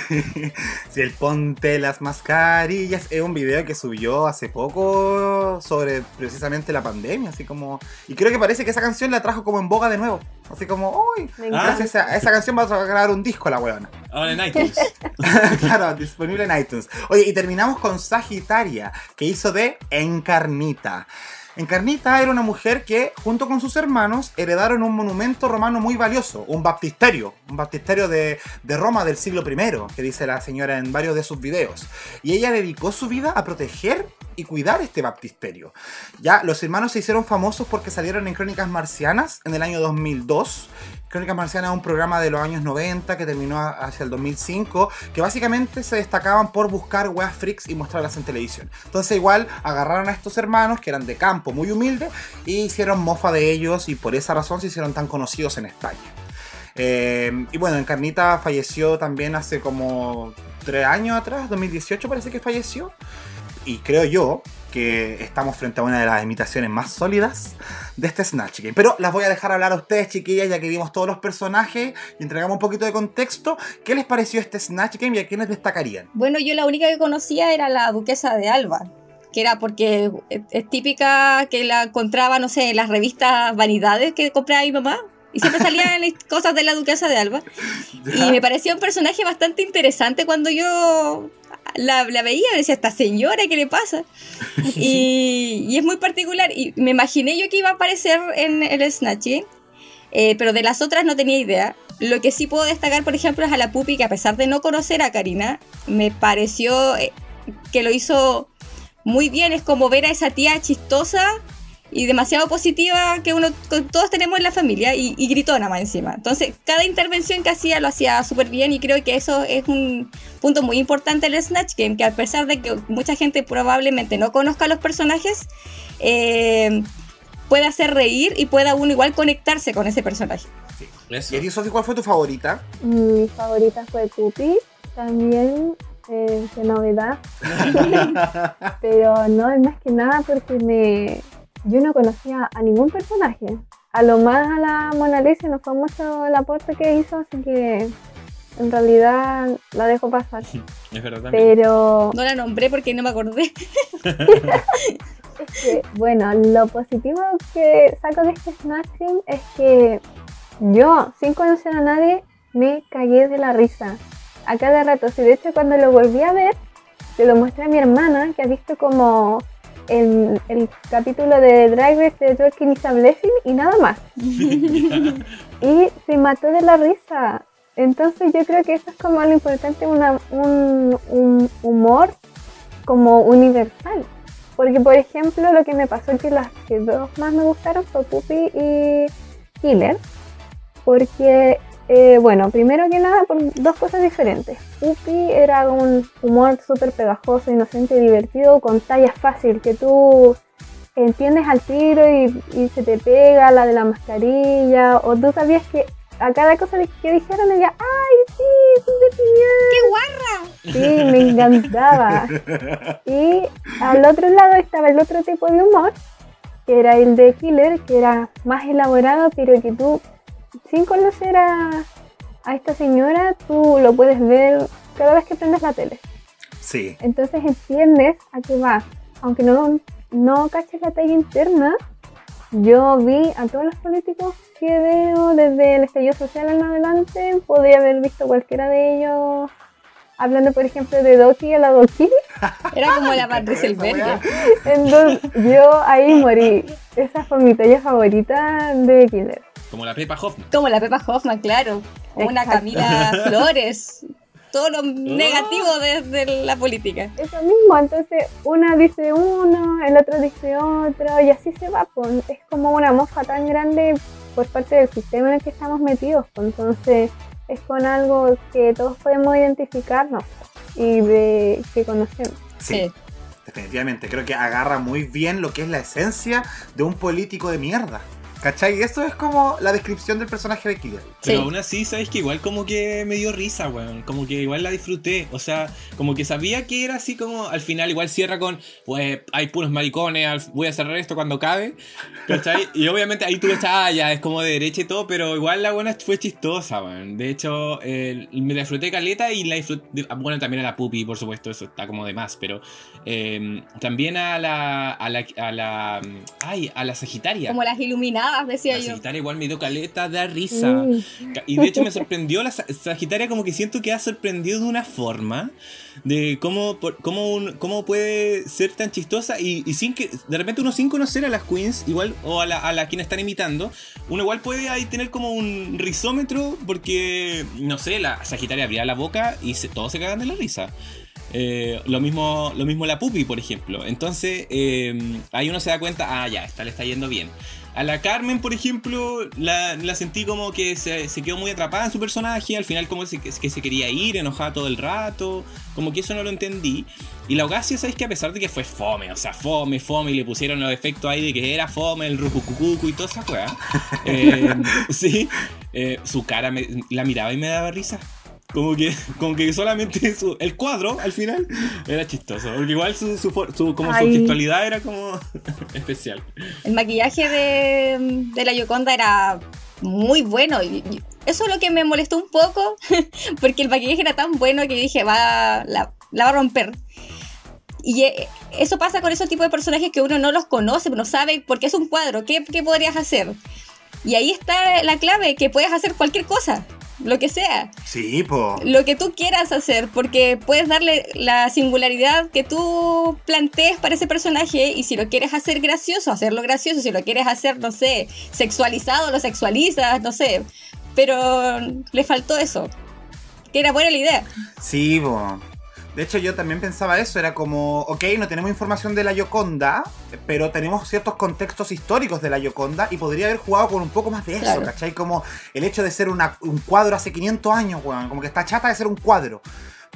B: Si el ponte las mascarillas es un video que subió hace poco sobre precisamente la pandemia, así como... Y creo que parece que esa canción la trajo como en boga de nuevo. Así como, uy, gracias a esa canción va a grabar un disco la weona.
A: Ahora en iTunes.
B: claro, disponible en iTunes. Oye, y terminamos con Sagitaria, que hizo de Encarnita. Encarnita era una mujer que, junto con sus hermanos, heredaron un monumento romano muy valioso, un baptisterio, un baptisterio de, de Roma del siglo I, que dice la señora en varios de sus videos. Y ella dedicó su vida a proteger y cuidar este baptisterio. Ya, los hermanos se hicieron famosos porque salieron en Crónicas Marcianas en el año 2002. Crónicas Marcianas es un programa de los años 90 que terminó hacia el 2005, que básicamente se destacaban por buscar weas freaks y mostrarlas en televisión. Entonces igual agarraron a estos hermanos que eran de campo, muy humildes, y hicieron mofa de ellos y por esa razón se hicieron tan conocidos en España. Eh, y bueno, Encarnita falleció también hace como tres años atrás, 2018 parece que falleció. Y creo yo que estamos frente a una de las imitaciones más sólidas de este Snatch Game. Pero las voy a dejar hablar a ustedes, chiquillas, ya que vimos todos los personajes y entregamos un poquito de contexto. ¿Qué les pareció este Snatch Game y a quiénes destacarían?
D: Bueno, yo la única que conocía era la duquesa de Alba, que era porque es típica que la encontraba, no sé, en las revistas Vanidades que compraba mi mamá. Y siempre salían cosas de la duquesa de Alba. Y me pareció un personaje bastante interesante cuando yo la, veía, decía, esta señora, ¿qué le pasa? Y, es muy particular. Y me imaginé yo que iba a aparecer en el Snatch eh, pero de las otras no tenía idea. Lo que sí puedo destacar, por ejemplo, es a la Pupi, que a pesar de no conocer a Karina, me pareció eh, que lo hizo muy bien. Es como ver a esa tía chistosa y demasiado positiva que uno todos tenemos en la familia y, y gritona más encima. Entonces, cada intervención que hacía lo hacía súper bien y creo que eso es un punto muy importante del Snatch Game, que a pesar de que mucha gente probablemente no conozca los personajes, eh, puede hacer reír y pueda uno igual conectarse con ese personaje.
B: Sí. ¿Y Sofi, cuál fue tu favorita?
C: Mi favorita fue Pupi, también eh, de novedad. Pero no, es más que nada porque me, yo no conocía a ningún personaje. A lo más a la Mona Lisa no fue mucho el aporte que hizo, así que en realidad la dejo pasar.
A: Es verdad también.
C: Pero.
D: No la nombré porque no me acordé.
C: es que, bueno, lo positivo que saco de este Snatching es que yo, sin conocer a nadie, me cagué de la risa. A cada rato. Si de hecho, cuando lo volví a ver, se lo mostré a mi hermana, que ha visto como el, el capítulo de Drag Race de Twerking is a Blessing y nada más. y se mató de la risa. Entonces yo creo que eso es como lo importante, una, un, un humor como universal. Porque por ejemplo lo que me pasó es que las que dos más me gustaron fue Puppy y Killer. Porque eh, bueno, primero que nada, por dos cosas diferentes. Upi era un humor súper pegajoso, inocente, divertido, con talla fácil, que tú entiendes al tiro y, se te pega la de la mascarilla, o tú sabías que a cada cosa que dijeron ella, ¡ay, sí!
D: ¡Qué
C: guarra! Sí, me encantaba. Y al otro lado estaba el otro tipo de humor, que era el de Killer, que era más elaborado, pero que tú sin conocer a, esta señora, tú lo puedes ver cada vez que prendes la tele.
B: Sí.
C: Entonces entiendes a qué va. Aunque no, no caches la talla interna, yo vi a todos los políticos que veo desde el estallido social en adelante, podría haber visto cualquiera de ellos hablando, por ejemplo, de Doki a la Doki.
D: Era como la Patricia Berger.
C: Entonces, yo ahí morí. Esa fue mi talla favorita de Killer.
A: Como la Pepa Hoffman.
D: Como la Pepa Hoffman, claro. Como una Camila Flores. Todo lo negativo de, la política.
C: Eso mismo, entonces una dice uno, el otro dice otro, y así se va. Pues. Es como una mofa tan grande por parte del sistema en el que estamos metidos. Pues. Entonces es con algo que todos podemos identificarnos y de que conocemos.
B: sí. Definitivamente, creo que agarra muy bien lo que es la esencia de un político de mierda. ¿Cachai? Eso es como la descripción del personaje de Killer.
A: Pero aún así, ¿sabes que Igual como que me dio risa, weón. Como que igual la disfruté. O sea, como que sabía que era así como al final igual cierra con, pues hay puros maricones, voy a cerrar esto cuando cabe. ¿Cachai? y obviamente ahí tú ves, ah, ya es como de derecha y todo, pero igual la buena fue chistosa, weón. De hecho, me disfruté caleta y la disfruté, bueno, también a la pupi, por supuesto, eso está como de más, pero em, también a la, a la, a la, ay, a la Sagitaria.
D: Como las iluminadas decía
A: la Sagitaria igual me dio caleta, da risa. Y de hecho me sorprendió la Sagitaria como que siento que ha sorprendido de una forma de cómo, cómo, cómo puede ser tan chistosa y, sin que de repente uno sin conocer a las queens igual o a la, a la quien están imitando, uno igual puede ahí tener como un risómetro porque, no sé, la Sagitaria abría la boca y todos se cagan de la risa. Eh, lo, mismo, lo mismo la pupi, por ejemplo. Entonces, eh, ahí uno se da cuenta, ah, ya, esta le está yendo bien. A la Carmen, por ejemplo, la, la sentí como que se, se, quedó muy atrapada en su personaje. Al final, como que se quería ir, enojada todo el rato. Como que eso no lo entendí. Y la Augacia, ¿sabéis que a pesar de que fue fome, o sea, fome, fome, y le pusieron los efectos ahí de que era fome, el rucucucucu y toda esa weá. eh, sí, eh, su cara, me, la miraba y me daba risa. Como que, como que solamente su, el cuadro al final era chistoso. Porque igual su, su, su como su textualidad era como especial.
D: El maquillaje de, de la Yoconda era muy bueno. Y, eso es lo que me molestó un poco. Porque el maquillaje era tan bueno que dije, va, la, la va a romper. Y eso pasa con esos tipos de personajes que uno no los conoce, no sabe por qué es un cuadro, qué, qué podrías hacer. Y ahí está la clave, que puedes hacer cualquier cosa lo que sea.
B: Sí, po.
D: Lo que tú quieras hacer, porque puedes darle la singularidad que tú plantees para ese personaje y si lo quieres hacer gracioso, hacerlo gracioso, si lo quieres hacer, no sé, sexualizado, lo sexualizas, no sé. Pero le faltó eso. Que era buena la idea.
B: Sí, po. De hecho, yo también pensaba eso, era como, ok, no tenemos información de la Yoconda, pero tenemos ciertos contextos históricos de la Yoconda y podría haber jugado con un poco más de eso, claro. ¿cachai? Como el hecho de ser una, un cuadro hace 500 años, weón, como que está chata de ser un cuadro.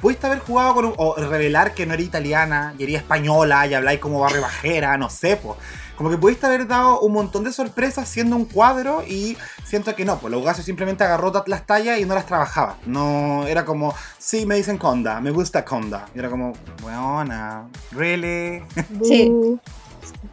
B: Pudiste haber jugado con un, o revelar que no era italiana y era española y habláis como barre bajera, no sé, pues. Como que pudiste haber dado un montón de sorpresas siendo un cuadro y siento que no, pues Laugasio simplemente agarró las tallas y no las trabajaba. No, era como, sí, me dicen Conda, me gusta Conda. Y era como, buena, really.
D: Sí.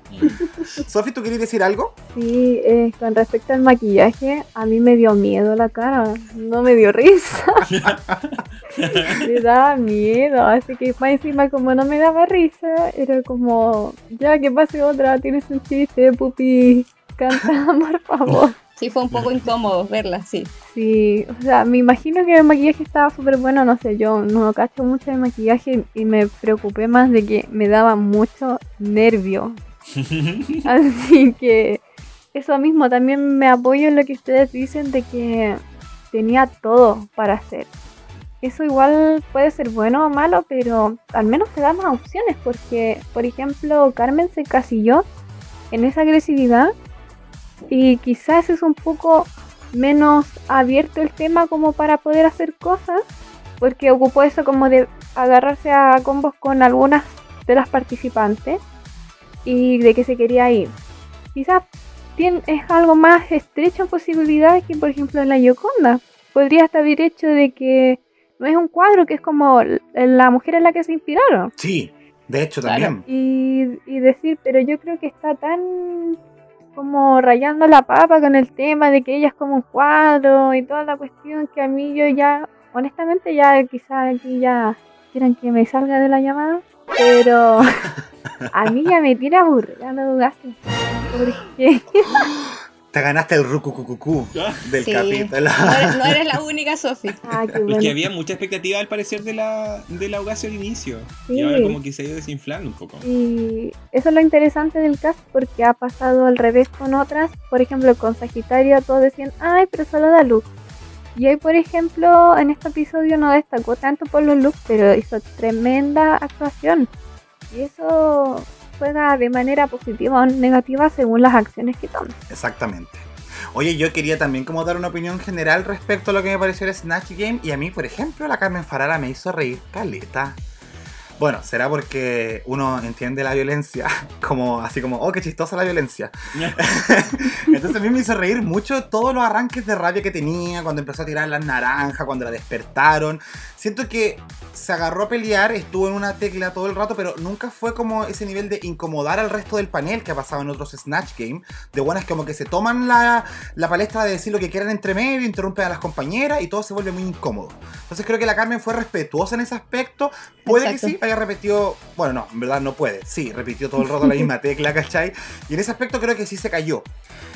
B: Sofi, ¿tú querías decir algo?
C: Sí, eh, con respecto al maquillaje, a mí me dio miedo la cara, no me dio risa. me daba miedo, así que más encima como no me daba risa, era como, ya que pase otra, tienes un chiste, pupi, canta, por favor.
D: Sí, fue un poco incómodo verla, sí.
C: Sí, o sea, me imagino que el maquillaje estaba súper bueno, no sé, yo no cacho mucho de maquillaje y me preocupé más de que me daba mucho nervio. Así que eso mismo, también me apoyo en lo que ustedes dicen de que tenía todo para hacer. Eso igual puede ser bueno o malo, pero al menos te da más opciones porque, por ejemplo, Carmen se casilló en esa agresividad y quizás es un poco menos abierto el tema como para poder hacer cosas, porque ocupó eso como de agarrarse a combos con algunas de las participantes y de que se quería ir. Quizás es algo más estrecho en posibilidad que por ejemplo en la Yoconda. Podría estar derecho de que no es un cuadro, que es como la mujer en la que se inspiraron.
B: Sí, de hecho también.
C: Y, y decir, pero yo creo que está tan como rayando la papa con el tema de que ella es como un cuadro y toda la cuestión que a mí yo ya, honestamente ya quizás aquí ya quieran que me salga de la llamada, pero a mí ya me tira aburrida, no dudaste. Porque
B: Te ganaste el rucucucucú del
D: Sí.
B: capítulo.
D: No eres, no eres la única, Sofi.
C: Ah, qué
A: Es
C: bueno.
A: que había mucha expectativa al parecer de la, de la al inicio.
C: Sí.
A: Y ahora como que se ha ido desinflando un poco.
C: Y eso es lo interesante del cast porque ha pasado al revés con otras. Por ejemplo, con Sagitario todos decían, ay, pero solo da luz. Y hoy, por ejemplo, en este episodio no destacó tanto por los looks, pero hizo tremenda actuación. Y eso juega de manera positiva o negativa según las acciones que toma.
B: Exactamente. Oye, yo quería también como dar una opinión general respecto a lo que me pareció el Snatch Game. Y a mí, por ejemplo, la Carmen Farala me hizo reír caleta. Bueno, será porque uno entiende la violencia como así como, oh, qué chistosa la violencia. Entonces a mí me hizo reír mucho todos los arranques de rabia que tenía, cuando empezó a tirar las naranjas, cuando la despertaron. Siento que se agarró a pelear, estuvo en una tecla todo el rato, pero nunca fue como ese nivel de incomodar al resto del panel que ha pasado en otros Snatch Game. De buenas como que se toman la, la palestra de decir lo que quieran entre medio, interrumpen a las compañeras y todo se vuelve muy incómodo. Entonces creo que la Carmen fue respetuosa en ese aspecto. Puede
D: Exacto.
B: que sí, haya repetido, bueno, no, en verdad no puede. Sí, repitió todo el rato la misma tecla, ¿cachai? Y en ese aspecto creo que sí se cayó.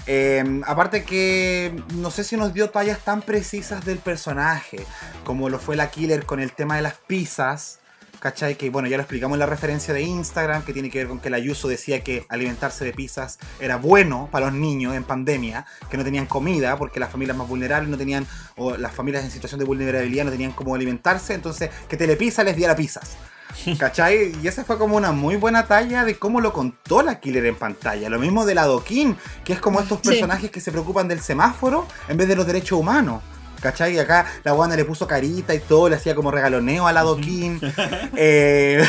B: Eh, aparte que no sé si nos dio tallas tan precisas del personaje, como lo fue la Killer con el tema de las pizzas. ¿Cachai? Que bueno, ya lo explicamos en la referencia de Instagram, que tiene que ver con que la Ayuso decía que alimentarse de pizzas era bueno para los niños en pandemia, que no tenían comida, porque las familias más vulnerables no tenían, o las familias en situación de vulnerabilidad no tenían cómo alimentarse, entonces que Telepizza les diera pizzas. ¿Cachai? Y esa fue como una muy buena talla de cómo lo contó la killer en pantalla. Lo mismo de la Doquín, que es como estos
D: Sí.
B: personajes que se preocupan del semáforo en vez de los derechos humanos. ¿Cachai? Y acá la guana le puso carita y todo, le hacía como regaloneo a la Doquín. Eh,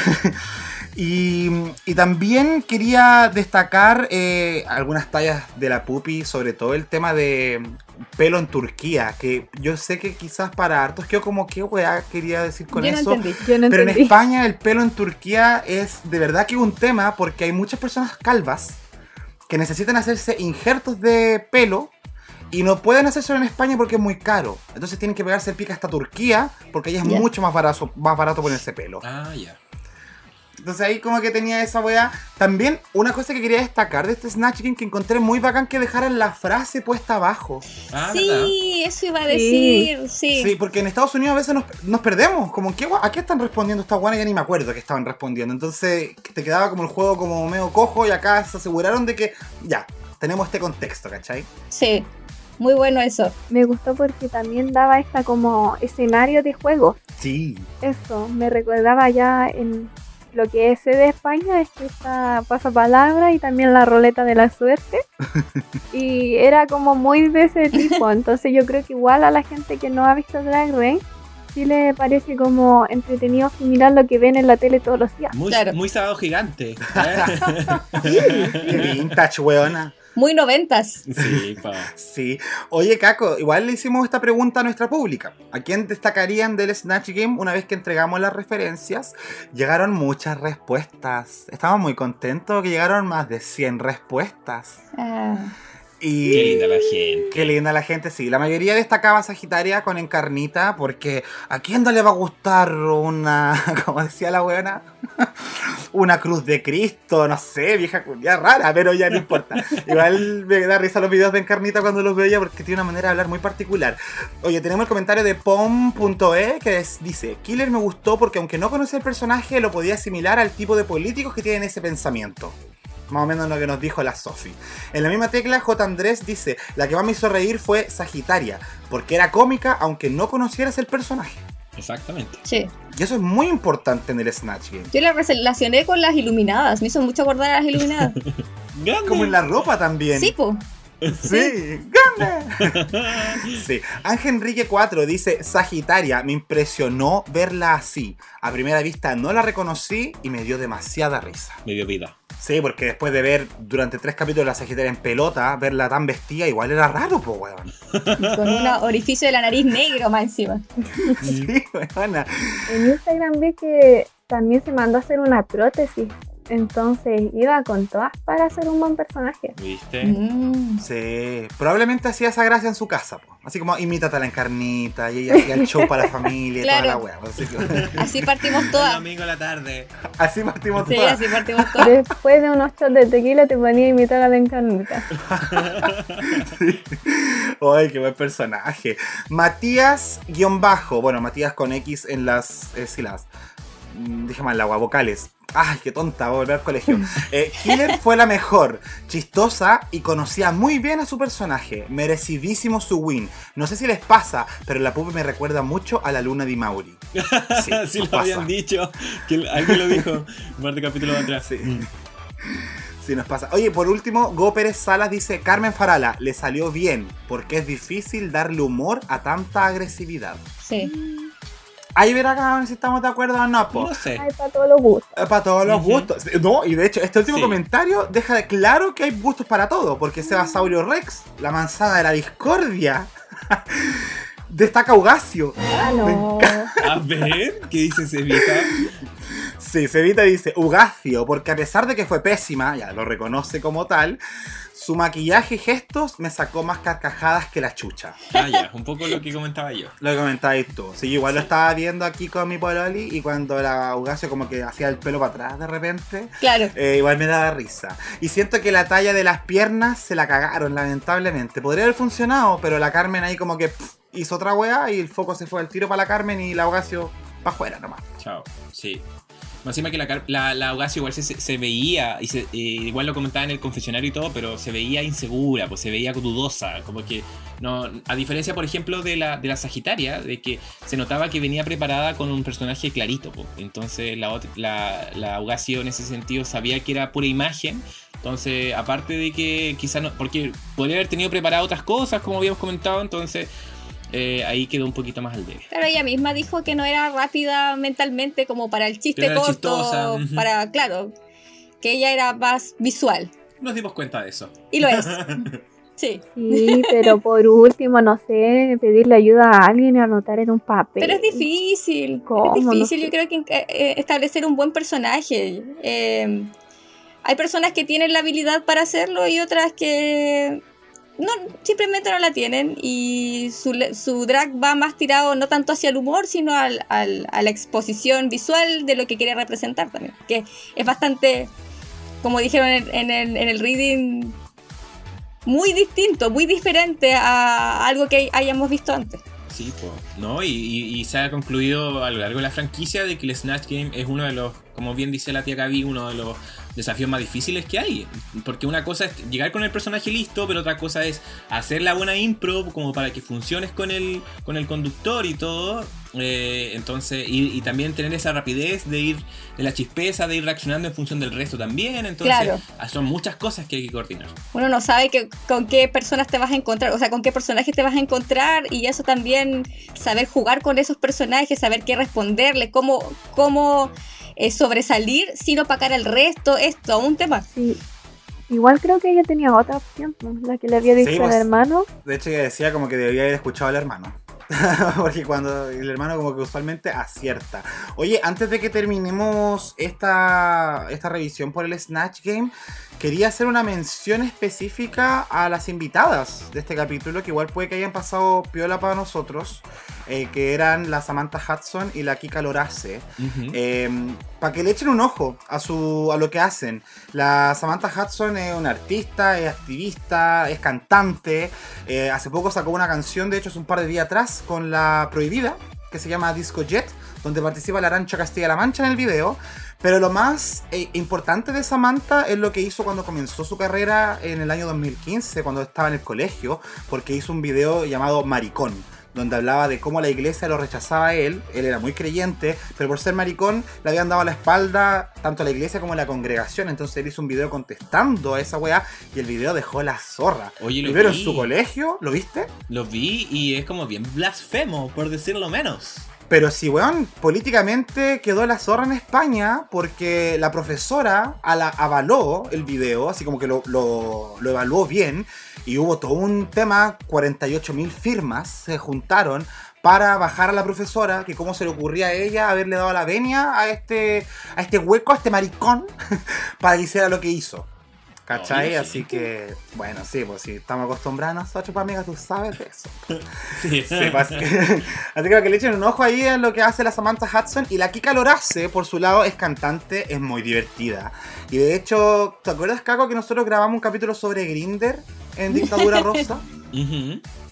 B: y, y también quería destacar eh, algunas tallas de la Pupi, sobre todo el tema de pelo en Turquía, que yo sé que quizás para hartos quedó como, ¿qué weá quería decir con
D: Yo no
B: eso?
D: entendí.
C: Yo no
B: Pero en. España el pelo en Turquía es de verdad que un tema porque hay muchas personas calvas que necesitan hacerse injertos de pelo y no pueden hacerlo en España porque es muy caro. Entonces tienen que pegarse el pica hasta Turquía porque allá es mucho más barato, más barato ponerse pelo.
A: Ah, ya.
B: Entonces ahí como que tenía esa weá. También una cosa que quería destacar de este Snatch Game que encontré muy bacán que dejaran la frase puesta abajo.
A: Ah, ¿verdad?
D: Sí, eso iba a decir, sí.
B: Sí, porque en Estados Unidos a veces nos, nos perdemos. Como, ¿qué, ¿a qué están respondiendo estas guanas? Ya ni me acuerdo que estaban respondiendo. Entonces te quedaba como el juego como medio cojo y acá se aseguraron de que ya, tenemos este contexto, ¿cachai?
D: Sí, muy bueno eso.
C: Me gustó porque también daba esta como escenario de juegos.
B: Sí.
C: Eso, me recordaba ya en lo que sé de España es que está pasapalabra y también la roleta de la suerte. y era como muy de ese tipo. Entonces yo creo que igual a la gente que no ha visto Drag Race, sí le parece como entretenido similar lo que ven en la tele todos los días.
A: Muy,
D: Claro.
A: muy sábado gigante. ¿eh?
B: Qué vintage, weona.
D: Muy noventas.
A: sí, pa.
B: Sí. Oye, Caco, igual le hicimos esta pregunta a nuestra pública. ¿A quién destacarían del Snatch Game una vez que entregamos las referencias? Llegaron muchas respuestas. Estamos muy contentos que llegaron más de 100 respuestas.
D: Ah,
B: Y...
A: Qué linda la gente.
B: Qué linda la gente, sí. La mayoría destacaba Sagitaria con Encarnita porque ¿a quién no le va a gustar una, como decía la buena, una cruz de Cristo? No sé, vieja culia rara, pero ya no importa. Igual me da risa los videos de Encarnita cuando los veo ella porque tiene una manera de hablar muy particular. Oye, tenemos el comentario de pom.e que es- dice, Killer me gustó porque aunque no conocía el personaje lo podía asimilar al tipo de políticos que tienen ese pensamiento. Más o menos lo que nos dijo la Sofi. En la misma tecla, J. Andrés dice: La que más me hizo reír fue Sagitaria, porque era cómica aunque no conocieras el personaje.
A: Exactamente.
D: sí.
B: Y eso es muy importante en el Snatch Game.
D: Yo la relacioné con las iluminadas. Me hizo mucho acordar a las iluminadas.
B: Como en la ropa también.
D: Sí, po.
B: Sí, grande. Sí. Ángel Enrique 4 dice: Sagitaria, me impresionó verla así. A primera vista no la reconocí y me dio demasiada risa.
A: Me dio vida.
B: Sí, porque después de ver durante tres capítulos la Sagitaria en pelota, verla tan vestida, igual era raro, pues, weón.
D: Con un orificio de la nariz negro más encima.
B: Sí, weona.
C: En Instagram vi que también se mandó a hacer una prótesis. Entonces iba con todas para ser un buen personaje.
A: ¿Viste?
D: Mm.
B: Sí, probablemente hacía esa gracia en su casa, po. así como imítate a la encarnita y ella hacía el show para la familia y
D: Claro.
B: toda la wea. Así, que-
D: Así partimos
A: El
D: todas.
A: domingo a la tarde.
B: así partimos
D: Sí,
B: todas.
D: así partimos todas.
C: Después de unos shots de tequila te ponía a imitar a la encarnita.
B: Ay, qué buen personaje. Matías guion bajo, bueno, Matías con X en las eh, sílabas. Mm, Dije mal, agua, vocales. Ay, qué tonta, voy a volver al colegio. Eh, Killer fue la mejor, chistosa y conocía muy bien a su personaje. Merecidísimo su win. No sé si les pasa, pero la pupi me recuerda mucho a la luna de Mauri. Sí,
A: Sí, lo habían
B: pasa.
A: dicho. Que alguien lo dijo un par de capítulos atrás.
B: Sí.
A: Mm.
B: Sí, nos pasa. Oye, por último, Go Pérez Salas dice: Carmen Farala, le salió bien, porque es difícil darle humor a tanta agresividad.
D: Sí.
B: Ahí verá acá si estamos de acuerdo o no, po.
A: No sé.
C: Ay, para todos los gustos.
B: Eh, Para todos los gustos. No, y de hecho, este último
A: Sí.
B: comentario deja de claro que hay gustos para todo, porque Sebasaurio Rex, la manzana de la discordia, destaca Ugacio.
C: Ah, no.
A: A ver, ¿qué dice Sevita?
B: Sí, Cevita dice Ugacio, porque a pesar de que fue pésima, ya lo reconoce como tal, su maquillaje y gestos me sacó más carcajadas que la chucha.
A: Ah, ya, un poco lo que comentaba yo.
B: Lo que comentabas tú. Sí, yo igual lo estaba viendo aquí con mi pololi y cuando la Ugacio como que hacía el pelo para atrás de repente,
D: Claro.
B: eh, igual me daba risa. Y siento que la talla de las piernas se la cagaron, lamentablemente. Podría haber funcionado, pero la Carmen ahí como que pff, hizo otra wea y el foco se fue al tiro para la Carmen y la Ugacio para afuera nomás.
A: Chao. Sí. Más encima que la, la, la igual se, se veía, y se- eh, igual lo comentaba en el confesionario y todo, pero se veía insegura, pues se veía dudosa, como que no, a diferencia, por ejemplo, de la, de la Sagitaria, de que se notaba que venía preparada con un personaje clarito, pues. entonces la, la, la en ese sentido sabía que era pura imagen, entonces aparte de que quizás no, porque podría haber tenido preparado otras cosas, como habíamos comentado, entonces eh, ahí quedó un poquito más al debe.
D: Claro, ella misma dijo que no era rápida mentalmente como para el chiste
A: no
D: corto, para, claro, que ella era más visual.
A: Nos dimos cuenta de eso.
D: Y lo es. Sí.
C: Sí, pero por último, no sé, pedirle ayuda a alguien y anotar en un papel.
D: Pero es difícil.
C: ¿Cómo?
D: Es
C: No
D: difícil,
C: sé.
D: yo creo que eh, eh, establecer un buen personaje. Eh, hay personas que tienen la habilidad para hacerlo y otras que no simplemente no la tienen y su, su drag va más tirado no tanto hacia el humor, sino al- a la exposición visual de lo que quiere representar también. Que es bastante, como dijeron en, en el, en el reading, muy distinto, muy diferente a algo que hayamos visto antes.
A: Sí, pues, ¿no? Y- y se ha concluido a lo largo de la franquicia de que el Snatch Game es uno de los, como bien dice la tía Gaby, uno de los desafíos más difíciles que hay. Porque una cosa es llegar con el personaje listo, pero otra cosa es hacer la buena impro como para que funciones con el, con el conductor y todo. Eh, entonces, y, y también tener esa rapidez de ir, de la chispeza, de ir reaccionando en función del resto también. Entonces,
D: Claro.
A: son muchas cosas que hay que coordinar.
D: uno no sabe que, con qué personas te vas a encontrar, o sea, con qué personajes te vas a encontrar y eso también, saber jugar con esos personajes, saber qué responderles, cómo, cómo eh, sobresalir sin opacar al resto, es todo un tema.
C: Sí. Igual creo que ella tenía otra opción, ¿no? la que le había dicho
B: Sí,
C: al
B: pues.
C: hermano.
B: De hecho, ella decía como que debería haber escuchado al hermano. Porque cuando el hermano como que usualmente acierta. Oye, antes de que terminemos esta, esta revisión por el Snatch Game, quería hacer una mención específica a las invitadas de este capítulo, que igual puede que hayan pasado piola para nosotros, eh, que eran la Samantha Hudson y la Kika Lorace. para que le echen un ojo a, su, a lo que hacen. La Samantha Hudson es una artista, es activista, es cantante. eh, hace poco sacó una canción, de hecho es un par de días atrás, con la Prohibida, que se llama Disco Jet, donde participa la Arancha Castilla-La Mancha en el video. Pero lo más eh, importante de Samantha es lo que hizo cuando comenzó su carrera en el año 2015, cuando estaba en el colegio, porque hizo un video llamado Maricón, donde hablaba de cómo la iglesia lo rechazaba a él, él era muy creyente, pero por ser maricón le habían dado la espalda tanto a la iglesia como a la congregación, entonces él hizo un video contestando a esa weá y el video dejó la zorra.
A: Oye, lo
B: Primero en
A: vi.
B: su colegio, ¿lo viste?
A: Lo vi y es como bien blasfemo, por decirlo menos.
B: Pero sí, weón, políticamente quedó la zorra en España porque la profesora ala- avaló el video, así como que lo, lo- lo evaluó bien, y hubo todo un tema, 48.000 firmas se juntaron para bajar a la profesora, que cómo se le ocurría a ella haberle dado la venia a este, a este hueco, a este maricón, para que hiciera lo que hizo. ¿Cachai? Así que, bueno, sí, pues si estamos acostumbrados nosotros, pues amiga, tú sabes de eso.
A: Sí,
B: Sí, pues, así que, así que que le echen un ojo ahí a lo que hace la Samantha Hudson. Y la Kika Lorace, por su lado, es cantante, es muy divertida. Y de hecho, ¿te acuerdas, Caco, que nosotros grabamos un capítulo sobre Grinder en Dictadura Rosa?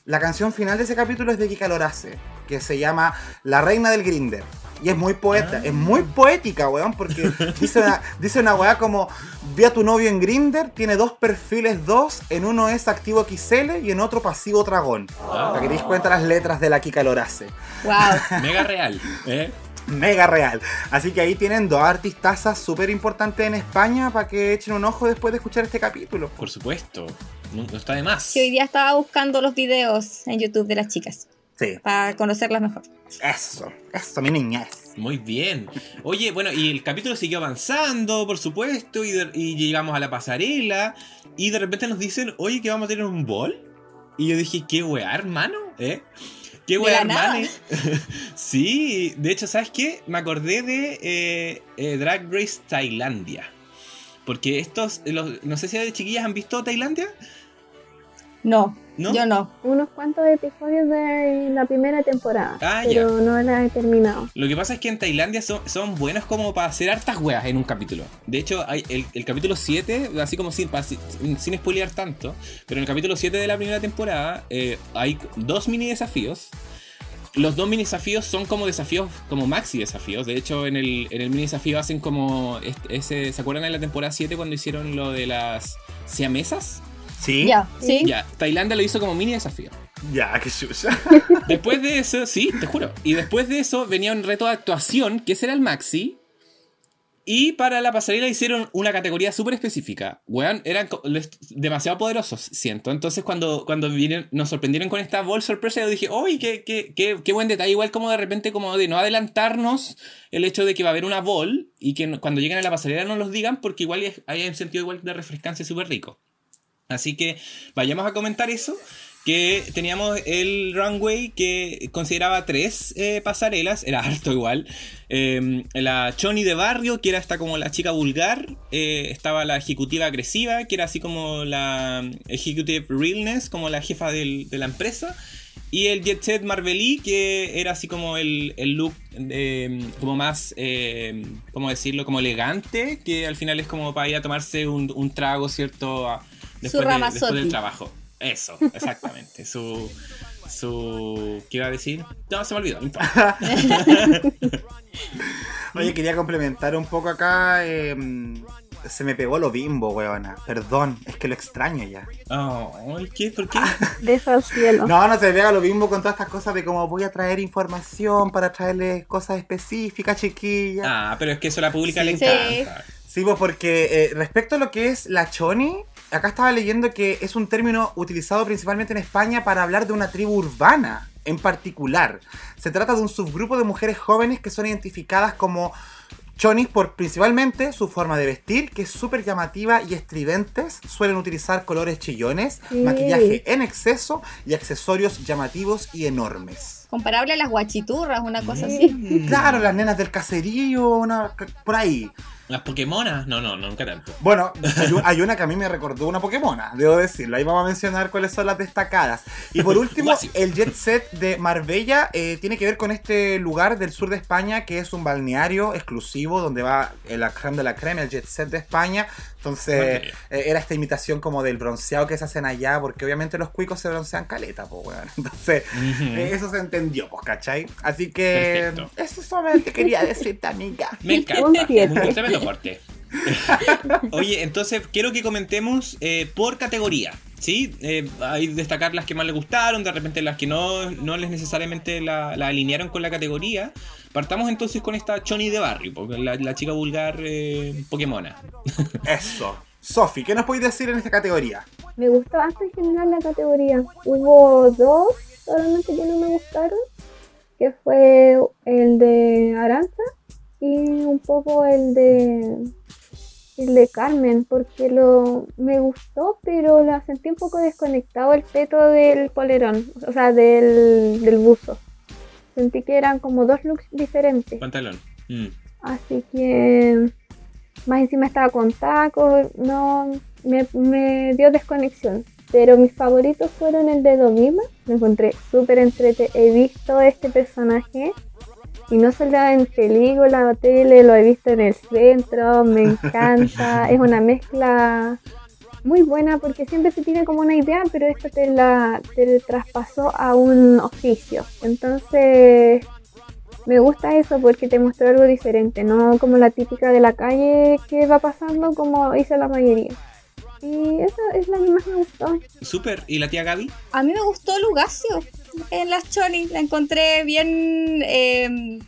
B: La canción final de ese capítulo es de Kika Lorace, que se llama La Reina del Grinder. Y es muy poeta,
A: Ah.
B: es muy poética, weón, porque dice una, dice una weá como, vi a tu novio en Grinder, tiene dos perfiles, dos, en uno es activo XL y en otro pasivo dragón. Para que te des cuenta las letras de la Kika Lorace.
D: Wow.
A: Mega real. ¿eh?
B: Mega real. Así que ahí tienen dos artistazas súper importantes en España para que echen un ojo después de escuchar este capítulo.
A: Por supuesto. No, no está de más.
D: Sí, hoy día estaba buscando los videos en YouTube de las chicas
B: Sí,
D: para conocerlas mejor.
B: eso, eso, mi niñez.
A: Muy bien. Oye, bueno, y el capítulo siguió avanzando, por supuesto, y, de- y llegamos a la pasarela, y de repente nos dicen, oye, que vamos a tener un bol. Y yo dije, ¿qué weá, hermano? ¿Eh? ¿Qué weá, hermano? sí, de hecho, ¿sabes qué? Me acordé de eh, eh, Drag Race Tailandia. Porque estos, los- no sé si de chiquillas han visto Tailandia,
D: No,
A: ¿no?
D: yo no.
C: Unos cuantos episodios de la primera temporada,
A: Ah,
C: pero no la he terminado.
A: Lo que pasa es que en Tailandia son, son buenos como para hacer hartas weas en un capítulo. De hecho, hay el, el capítulo 7, así como sin, sin, sin spoilear tanto, pero en el capítulo 7 de la primera temporada eh, hay dos mini desafíos. los dos mini desafíos son como desafíos, como maxi desafíos. De hecho, en el, en el mini desafío hacen como. este- ese, ¿Se acuerdan en la temporada 7 cuando hicieron lo de las siamesas?
B: ¿Sí?
D: Ya, sí.
A: Ya, Tailandia lo hizo como mini desafío.
B: Ya, qué chucha.
A: Después de eso, sí, te juro. Y después de eso venía un reto de actuación, que ese era el maxi. Y para la pasarela hicieron una categoría súper específica. Weón, eran demasiado poderosos, siento. Entonces cuando, cuando vinieron, nos sorprendieron con esta ball sorpresa, yo dije, ¡Uy, qué, qué, qué, qué buen detalle! Igual como de repente como de no adelantarnos el hecho de que va a haber una ball y que cuando lleguen a la pasarela no los digan porque igual hay un sentido igual de refrescancia súper rico. Así que vayamos a comentar eso. Que teníamos el runway que consideraba tres eh, pasarelas, era harto igual. Eh, la Choni de barrio, que era esta como la chica vulgar. eh, estaba la ejecutiva agresiva, que era así como la executive realness, como la jefa de la empresa. Y el Jet Set Marvelí, que era así como el, el look eh, como más, eh, ¿cómo decirlo? Como elegante, que al final es como para ir a tomarse un, trago, ¿cierto? Después, de-
D: Ramazotti.
A: después del trabajo. Eso, exactamente. su, su... ¿Qué iba a decir? No, se me olvidó.
B: Oye, quería complementar un poco acá. eh, se me pegó lo bimbo, weona. Perdón, es que lo extraño ya.
A: Oh, ¿qué? ¿Por qué?
C: Beso al cielo.
B: No, no se me pega lo bimbo con todas estas cosas de cómo voy a traer información para traerles cosas específicas, chiquillas.
A: Ah, pero es que eso a la pública le
D: Sí.
A: encanta.
B: Sí, pues porque eh, respecto a lo que es la choni, acá estaba leyendo que es un término utilizado principalmente en España para hablar de una tribu urbana en particular. Se trata de un subgrupo de mujeres jóvenes que son identificadas como chonis por principalmente su forma de vestir, que es súper llamativa y estridentes. Suelen utilizar colores chillones,
C: Sí.
B: maquillaje en exceso y accesorios llamativos y enormes.
D: Comparable a las guachiturras, una cosa así.
A: Mm.
B: Claro, las nenas del caserío, una, por ahí.
A: Las Pokémonas, no, no, nunca tanto.
B: Bueno, hay, un- hay una que a mí me recordó una Pokémona, debo decirlo. Ahí vamos a mencionar cuáles son las destacadas. Y por último, el jet set de Marbella eh, tiene que ver con este lugar del sur de España que es un balneario exclusivo donde va la creme de la creme, el jet set de España. Entonces, eh, era esta imitación como del bronceado que se hacen allá, porque obviamente los cuicos se broncean caleta, pues, weón. Entonces,
A: Ujú.
B: eh, eso se entendió, pues, ¿cachai? Así que,
A: Perfecto.
B: eso solamente quería decirte, amiga.
A: Me
C: Un
A: encanta. Un corte. Oye, entonces quiero que comentemos eh, por categoría. ¿Sí? Eh, hay destacar las que más les gustaron, de repente las que no, no les necesariamente la, la alinearon con la categoría. Partamos entonces con esta Choni de barrio, porque la, la chica vulgar eh, Pokémona.
B: Eso. Sofi, ¿qué nos podéis decir en esta categoría?
C: Me gustó hasta en general la categoría. Hubo dos solamente que no me gustaron, que fue el de Aranza y un poco el de el de Carmen, porque lo me gustó, pero la sentí un poco desconectado el peto del polerón, o sea, del, del buzo. Sentí que eran como dos looks diferentes.
A: Pantalón. Mm.
C: Así que más encima estaba con tacos, no me, me dio desconexión. Pero mis favoritos fueron el de Dovima, me encontré súper entrete. He visto este personaje y no solo en película o tele, lo he visto en el centro, me encanta. es una mezcla muy buena porque siempre se tiene como una idea, pero esto te la te traspasó a un oficio. Entonces me gusta eso porque te mostró algo diferente, no como la típica de la calle que va pasando como hizo la mayoría. Y esa es la que más me gustó.
A: Súper. ¿Y la tía Gaby?
D: A mí me gustó Lugacio en las Choni. La encontré bien. eh,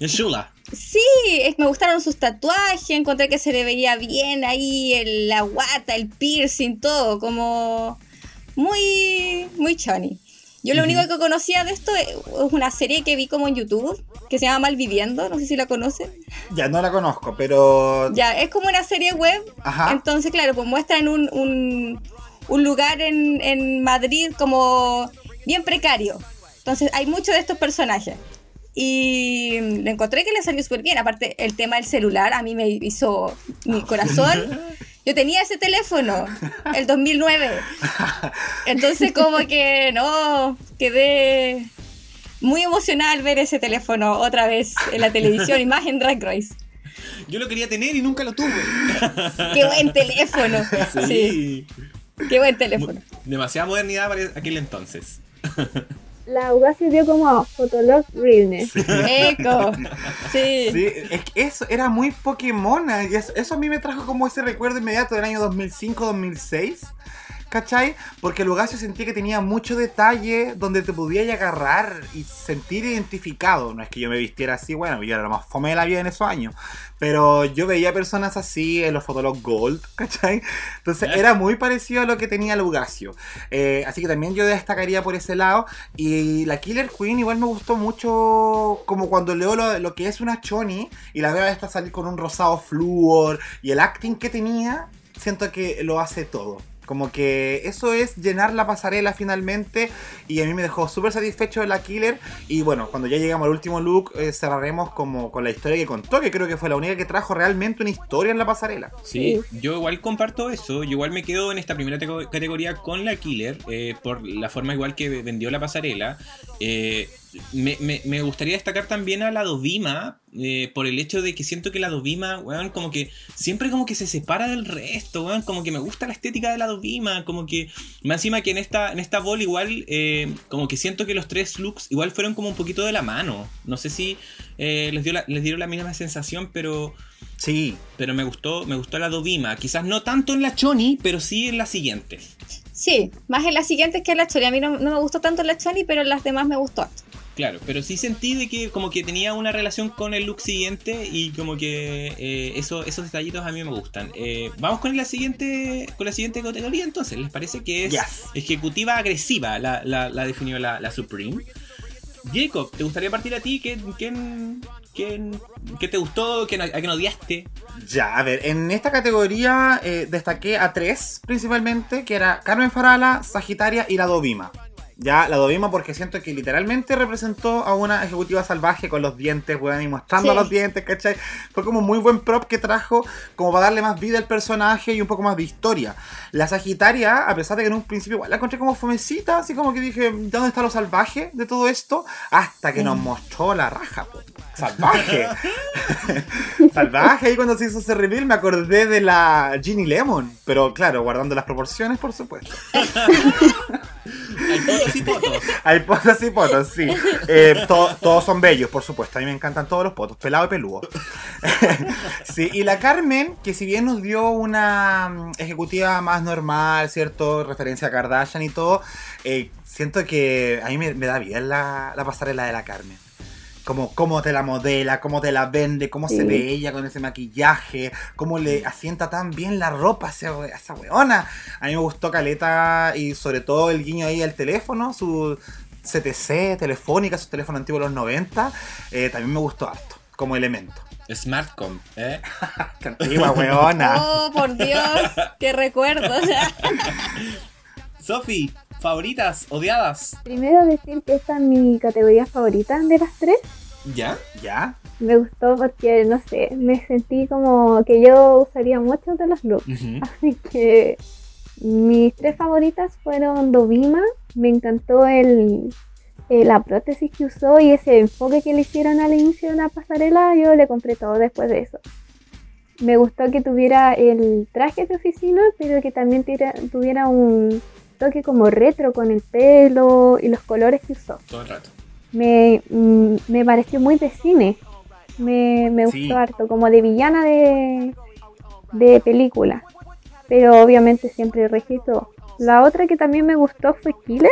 A: El Shula.
D: sí, es- me gustaron sus tatuajes. Encontré que se le veía bien ahí el- la guata, el piercing, todo. Como muy, muy Choni. Yo lo único que conocía de esto es es una serie que vi como en YouTube que se llama Malviviendo. No sé si la conocen.
B: Ya no la conozco, pero.
D: Ya, es como una serie web
B: Ajá.
D: Entonces, claro, pues muestran un, un, un lugar en, en Madrid como bien precario. Entonces, hay muchos de estos personajes. Y le encontré que le salió súper bien. Aparte, el tema del celular a mí me hizo mi corazón. Yo tenía ese teléfono, el 2009. Entonces, como que no, quedé muy emocionada al ver ese teléfono otra vez en la televisión y más en Drag Race.
A: Yo lo quería tener y nunca lo tuve.
D: Qué buen teléfono. Sí, qué buen teléfono.
A: Demasiada modernidad para aquel entonces.
C: La Augasio dio como Fotolog Realness.
D: Eco. Sí.
B: Sí, es que eso era muy Pokémona. Y eso, eso a mí me trajo como ese recuerdo inmediato del año 2005-2006. ¿Cachai? Porque Lugacio sentí que tenía mucho detalle donde te podías agarrar y sentir identificado. No es que yo me vistiera así, bueno, yo era lo más fome de la vida en esos años. Pero yo veía personas así en los Fotolog Gold, ¿cachai? Entonces era muy parecido a lo que tenía Lugacio. Eh, así que también yo destacaría por ese lado. Y la Killer Queen igual me gustó mucho como cuando leo lo, lo que es una Choni y la veo a esta salir con un rosado flúor y el acting que tenía, siento que lo hace todo. Como que eso es llenar la pasarela finalmente y a mí me dejó súper satisfecho de la Killer y bueno, cuando ya llegamos al último look eh, cerraremos como con la historia que contó, que creo que fue la única que trajo realmente una historia en la pasarela.
A: Sí, yo igual comparto eso. Yo igual me quedo en esta primera categoría con la Killer, eh, por la forma igual que vendió la pasarela. Eh, me, me- me gustaría destacar también a la Dovima, eh, por el hecho de que siento que la Dovima, weón, como que siempre como que se separa del resto, weón, como que me gusta la estética de la Dovima, como que, más encima que en esta, en esta ball igual, eh, como que siento que los tres looks igual fueron como un poquito de la mano. No sé si eh, les, dio la- les dieron la misma sensación, pero...
B: Sí,
A: Pero me gustó, me gustó la Dovima. Quizás no tanto en la Choni, pero sí en las siguientes.
D: Sí, más en las siguientes que en la Choni. A mí no, no me gustó tanto la Choni, pero en las demás me gustó.
A: Claro, pero sí sentí de que como que tenía una relación con el look siguiente y como que eh, eso, esos detallitos a mí me gustan. Eh, vamos con la siguiente con la siguiente categoría entonces. ¿Les parece que es
B: Yes.
A: ejecutiva agresiva? La, la, la definió la, la Supreme. Jacob, ¿te gustaría partir a ti? ¿Quién, quién, quién, qué te gustó? ¿Quién, ¿A quién odiaste?
B: Ya, a ver, en esta categoría eh, destaqué a tres principalmente, que era Carmen Farala, Sagitaria y la Dovima. Ya, la Dovima porque siento que literalmente representó a una ejecutiva salvaje con los dientes, weón, y mostrando
D: Sí.
B: los dientes, ¿cachai? Fue como muy buen prop que trajo como para darle más vida al personaje y un poco más de historia. La Sagitaria, a pesar de que en un principio igual la encontré como fomecita, así como que dije, ¿dónde está lo salvaje de todo esto? Hasta que nos mostró la raja, po. Salvaje. Salvaje, y cuando se hizo ese reveal me acordé de la Ginny Lemon, pero claro, guardando las proporciones, por supuesto.
A: Hay fotos y fotos.
B: Hay potos y potos, sí. Eh, to- todos son bellos, por supuesto. A mí me encantan todos los potos, pelado y peludo. sí, y la Carmen, que si bien nos dio una mm, ejecutiva más normal, ¿cierto? Referencia a Kardashian y todo, eh, siento que a mí me, me da bien la, la pasarela de la Carmen. Como cómo te la modela, cómo te la vende, cómo se ve ella con ese maquillaje, cómo le asienta tan bien la ropa a esa, weona. A mí me gustó Caleta y sobre todo el guiño ahí al teléfono, su CTC telefónica, su teléfono antiguo de los 90, eh, también me gustó harto, como elemento.
A: Smartcom, ¿eh?
B: Qué antigua weona.
D: Oh, por Dios, qué recuerdo. o sea.
A: Sofi, favoritas, odiadas.
C: Primero decir que esta es mi categoría favorita de las tres.
A: ¿Ya?
B: ¿Ya?
C: Me gustó porque, no sé, me sentí como que yo usaría muchos de los looks. Así que mis tres favoritas fueron Dovima, me encantó el, eh, la prótesis que usó y ese enfoque que le hicieron al inicio de la pasarela, yo le compré todo después de eso. Me gustó que tuviera el traje de oficina, pero que también tira- tuviera un toque como retro con el pelo y los colores que usó.
A: Todo el rato.
C: Me, mm, me pareció muy de cine. Me, me gustó harto, como de villana de, de película. Pero obviamente siempre registro. La otra que también me gustó fue Killer,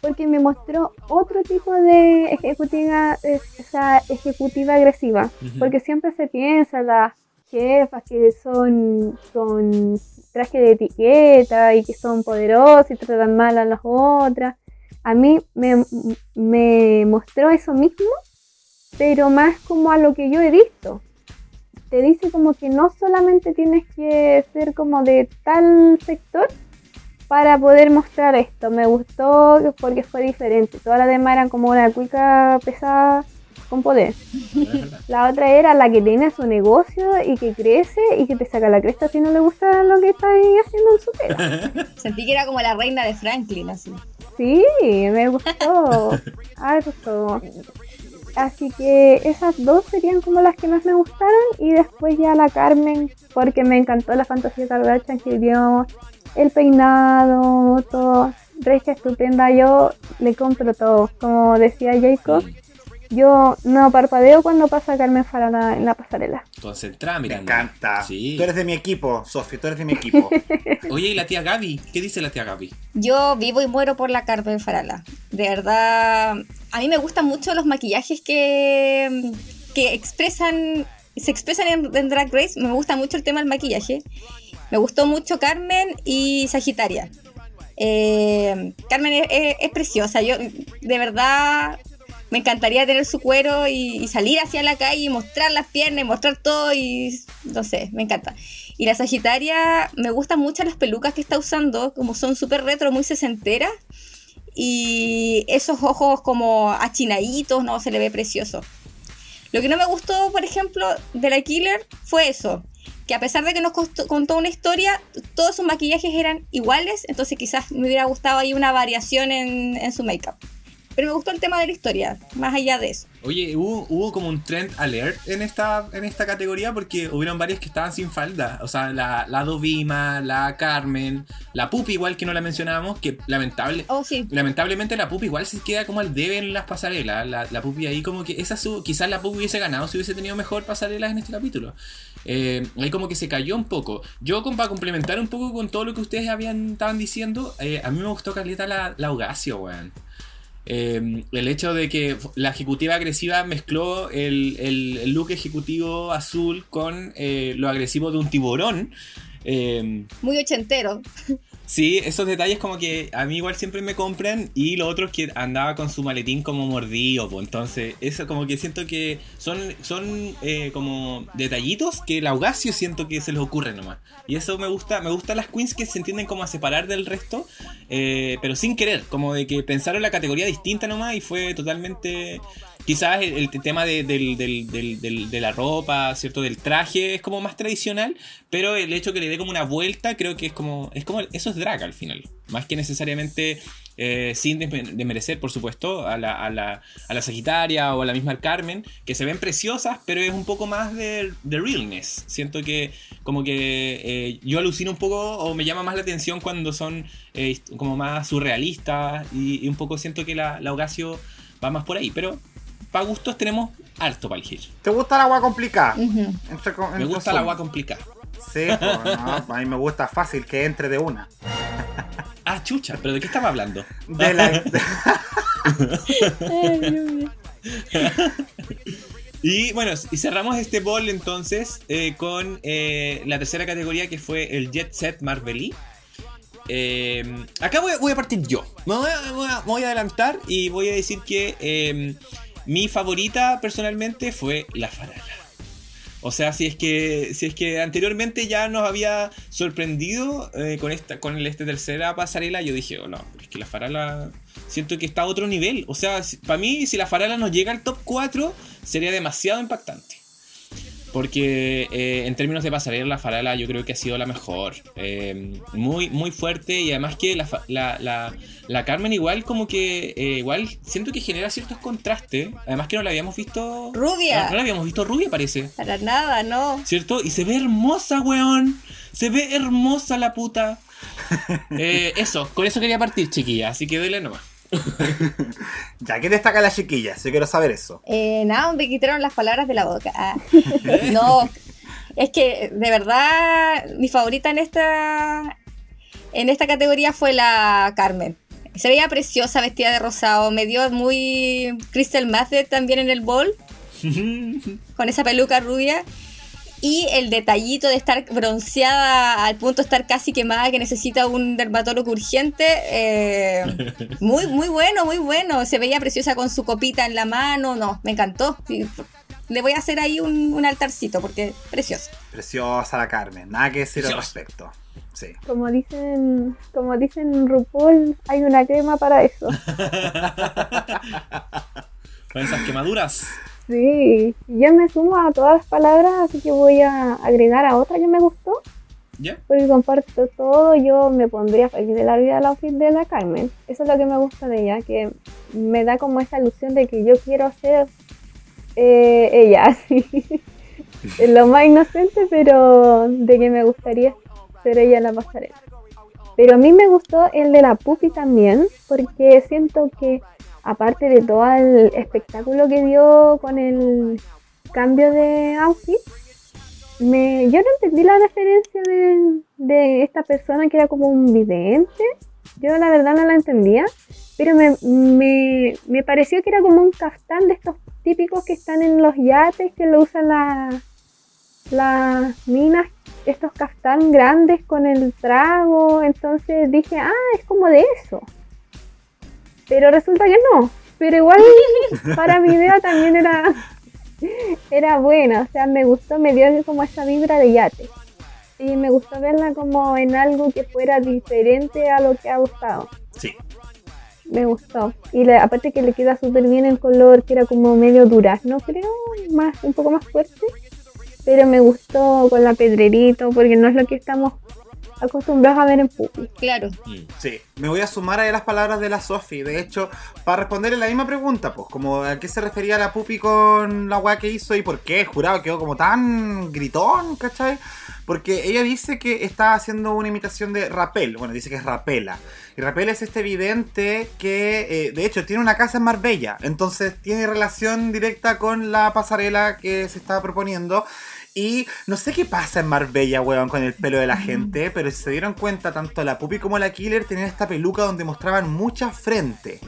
C: porque me mostró otro tipo de ejecutiva, eh, esa ejecutiva agresiva. Porque siempre se piensa las jefas que son con traje de etiqueta y que son poderosas y tratan mal a las otras. A mí me, me mostró eso mismo, pero más como a lo que yo he visto. Te dice como que no solamente tienes que ser como de tal sector para poder mostrar esto. Me gustó porque fue diferente. Todas las demás eran como una cuica pesada con poder. La otra era la que tiene su negocio y que crece y que te saca la cresta si no le gusta lo que está ahí haciendo en su pega.
D: Sentí que era como la reina de Franklin, así.
C: Sí, me gustó. Harto. Así que esas dos serían como las que más me gustaron. Y después ya la Carmen, porque me encantó la fantasía Kardashian que dio, el peinado, todo. Regia estupenda, yo le compro todo. Como decía Jacob, yo no parpadeo cuando pasa Carmen Farala en la pasarela.
A: Concentrada,
B: Me
A: Miranda.
B: encanta.
A: Sí.
B: Tú eres de mi equipo, Sofi, tú eres de mi equipo.
A: Oye, ¿y la tía Gaby? ¿Qué dice la tía Gaby?
D: Yo vivo y muero por la Carmen Farala. De verdad, a mí me gustan mucho los maquillajes que, que expresan, se expresan en, en Drag Race. Me gusta mucho el tema del maquillaje. Me gustó mucho Carmen y Sagitaria. Eh, Carmen es, es- es preciosa. Yo, de verdad, me encantaría tener su cuero y, salir hacia la calle y mostrar las piernas y mostrar todo y no sé, me encanta. Y la Sagitaria, me gustan mucho las pelucas que está usando, como son súper retro, muy sesenteras. Y esos ojos como achinaditos, no, se le ve precioso. Lo que no me gustó, por ejemplo, de la Killer fue eso. Que a pesar de que nos contó una historia, todos sus maquillajes eran iguales, entonces quizás me hubiera gustado ahí una variación en, en su make-up. Pero me gustó el tema de la historia, más allá de eso.
A: Oye, hubo, hubo como un trend alert en esta, en esta categoría porque hubieron varias que estaban sin falda. O sea, la, la Dovima, la Carmen, la Pupi igual que no la mencionábamos, que lamentable,
D: Oh, sí.
A: Lamentablemente la Pupi igual se queda como al debe en las pasarelas. La, la Pupi ahí como que esa su, quizás la Pupi hubiese ganado si hubiese tenido mejor pasarelas en este capítulo. Eh, ahí como que se cayó un poco. Yo para complementar un poco con todo lo que ustedes habían estaban diciendo, eh, a mí me gustó Carlita la, la Augasio, weón. Eh, el hecho de que la ejecutiva agresiva mezcló el, el- look ejecutivo azul con eh, lo agresivo de un tiburón. Eh,
D: Muy ochentero.
A: Sí, esos detalles como que a mí igual siempre me compran y lo otro es que andaba con su maletín como mordido, pues entonces eso como que siento que son, son eh, como detallitos que el augacio siento que se les ocurre nomás. Y eso me gusta, me gustan las queens que se entienden como a separar del resto, eh, pero sin querer, como de que pensaron la categoría distinta nomás y fue totalmente... Quizás el, tema de, la ropa, ¿cierto? Del traje es como más tradicional, pero el hecho que le dé como una vuelta creo que es como, es como eso es drag al final. Más que necesariamente eh, sin desme- desmerecer, por supuesto, a la, a, la, Sagitaria o a la misma Carmen, que se ven preciosas, pero es un poco más de, realness. Siento que como que eh, yo alucino un poco o me llama más la atención cuando son eh, como más surrealistas y, y un poco siento que la, la Augasio va más por ahí, pero para gustos tenemos harto para elegir.
B: ¿Te gusta el agua complicada? Entre
A: Me gusta el agua complicada.
B: Sí, pues, no, a mí me gusta fácil que entre de una.
A: Ah, chucha, pero ¿de qué estaba hablando?
B: De la,
A: Y bueno, y cerramos este ball entonces eh, con eh, la tercera categoría que fue el Jet Set Marvelí. Eh, acá voy a, voy a partir yo. Me voy a, voy a- voy a adelantar y voy a decir que eh, mi favorita personalmente fue la Farala. O sea, si es que si es que anteriormente ya nos había sorprendido eh, con esta con el este tercera pasarela, yo dije, oh no, es que la Farala siento que está a otro nivel. O sea, para mí si la Farala nos llega al top 4 sería demasiado impactante. Porque eh, en términos de pasarela, la Farala yo creo que ha sido la mejor. Eh, muy, muy fuerte y además que la, fa- la, la- la Carmen igual como que eh, igual siento que genera ciertos contrastes. Además que no la habíamos visto...
D: Rubia.
A: No, no la habíamos visto rubia parece.
D: Para nada, no.
A: ¿Cierto? Y se ve hermosa, weón. Se ve hermosa la puta. Eh, eso, con eso quería partir, chiquilla. Así que dele nomás.
B: ya que destaca la chiquilla, yo quiero saber eso.
D: Eh, nada, me quitaron las palabras de la boca. Ah. No, es que de verdad mi favorita en esta en esta categoría fue la Carmen. Se veía preciosa vestida de rosado, me dio muy Crystal Method también en el bol, con esa peluca rubia. Y el detallito de estar bronceada al punto de estar casi quemada, que necesita un dermatólogo urgente. eh, muy, muy bueno, muy bueno. Se veía preciosa con su copita en la mano. No, me encantó. Le voy a hacer ahí un, un altarcito porque precioso.
B: Preciosa la Carmen, nada que decir al
A: Preciosa.
B: respecto. Sí.
C: Como dicen, como dicen en RuPaul, hay una crema para eso.
A: Con esas quemaduras.
C: Sí, yo me sumo a todas las palabras, así que voy a agregar a otra que me gustó,
A: ¿Ya?
C: porque comparto todo, yo me pondría feliz de la vida al outfit de la Carmen. Eso es lo que me gusta de ella, que me da como esa ilusión de que yo quiero ser eh, ella, así. Lo más inocente, pero de que me gustaría ser ella en la pasarela. Pero a mí me gustó el de la Pupi también, porque siento que aparte de todo el espectáculo que dio con el cambio de outfit, me, yo no entendí la referencia de, de esta persona que era como un vidente. Yo la verdad no la entendía, pero me, me, me pareció que era como un caftán de estos típicos que están en los yates, que lo usan la- las minas, estos caftán grandes con el trago. Entonces dije, ah, es como de eso. Pero resulta que no. Pero igual para mi idea también era, era buena. O sea, me gustó, me dio como esa vibra de yate. Y me gustó verla como en algo que fuera diferente a lo que ha gustado.
B: Sí.
C: Me gustó. Y le- aparte que le queda súper bien el color, que era como medio durazno, creo, más, un poco más fuerte. Pero me gustó con la pedrerito, porque no es lo que estamos acostumbrados a ver en Pupi.
D: Claro.
A: Mm.
B: Sí, me voy a sumar a las palabras de la Sofi. De hecho, para responderle la misma pregunta, pues, como a qué se refería la Pupi con la weá que hizo y por qué jurado quedó como tan gritón, ¿cachai? Porque ella dice que está haciendo una imitación de Rapel. Bueno, dice que es Rapela. Y Rapel es este vidente que, eh, de hecho, tiene una casa en Marbella. Entonces, tiene relación directa con la pasarela que se está proponiendo. Y no sé qué pasa en Marbella, weón, con el pelo de la gente, pero si se dieron cuenta, tanto la Puppy como la Killer tenían esta peluca donde mostraban mucha frente.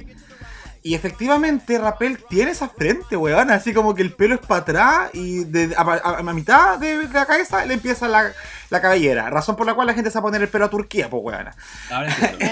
B: Y efectivamente, Rapel tiene esa frente, weón, así como que el pelo es para atrás y de, a, a- a mitad de la cabeza le empieza la, la cabellera. Razón por la cual la gente se va a poner el pelo a Turquía, pues, weón.
A: Ahora entiendo.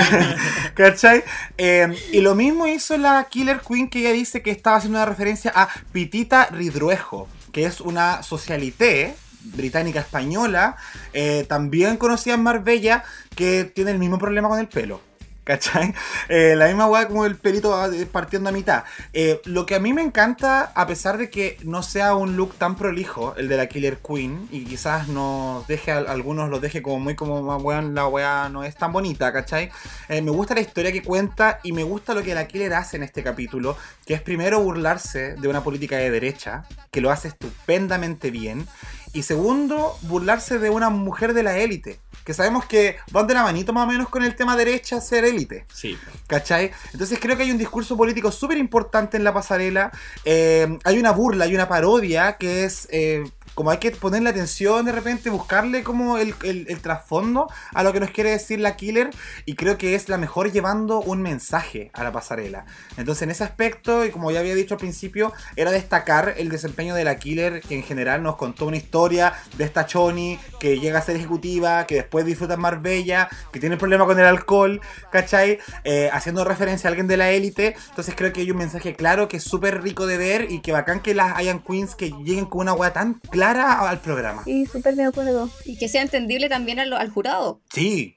B: ¿Cachai? Eh, y lo mismo hizo la Killer Queen que ella dice que estaba haciendo una referencia a Pitita Ridruejo, que es una socialité británica española, eh, también conocida en Marbella, que tiene el mismo problema con el pelo. ¿Cachai? Eh, la misma weá como el pelito partiendo a mitad. Eh, lo que a mí me encanta, a pesar de que no sea un look tan prolijo, el de la Killer Queen, y quizás nos deje, a algunos los deje como muy como, "Ah, weón, la weá no es tan bonita, ¿cachai? Eh, me gusta la historia que cuenta y me gusta lo que la Killer hace en este capítulo, que es primero burlarse de una política de derecha, que lo hace estupendamente bien, y segundo, burlarse de una mujer de la élite, que sabemos que van de la manito más o menos con el tema derecha ser élite.
A: Sí.
B: ¿Cachai? Entonces creo que hay un discurso político súper importante en la pasarela. Eh, hay una burla, hay una parodia que es eh, como hay que ponerle atención de repente, buscarle como el, el- trasfondo a lo que nos quiere decir la killer. Y creo que es la mejor llevando un mensaje a la pasarela. Entonces en ese aspecto, y como ya había dicho al principio, era destacar el desempeño de la killer, que en general nos contó una historia de esta Choni que llega a ser ejecutiva, que después disfruta en Marbella, que tiene problema con el alcohol, ¿cachai? Eh, haciendo referencia a alguien de la élite. Entonces creo que hay un mensaje claro que es súper rico de ver y que bacán que las hayan queens que lleguen con una weá tan clara al programa.
C: Sí, súper de acuerdo.
D: Y que sea entendible también al, al jurado.
B: Sí,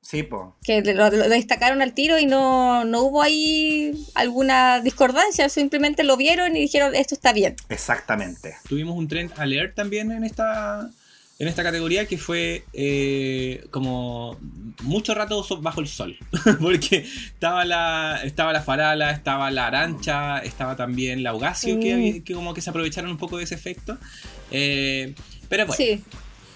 B: sí, po.
D: Que lo, lo destacaron al tiro y no, no hubo ahí alguna discordancia. Simplemente lo vieron y dijeron, esto está bien.
B: Exactamente.
A: Tuvimos un trend alert también en esta, en esta categoría que fue eh, como mucho rato bajo el sol. Porque estaba la, estaba la Farala, estaba la Arancha, estaba también la Augasio, que,
C: Sí.
A: había- que como que se aprovecharon un poco de ese efecto. Eh, pero bueno,
D: Sí.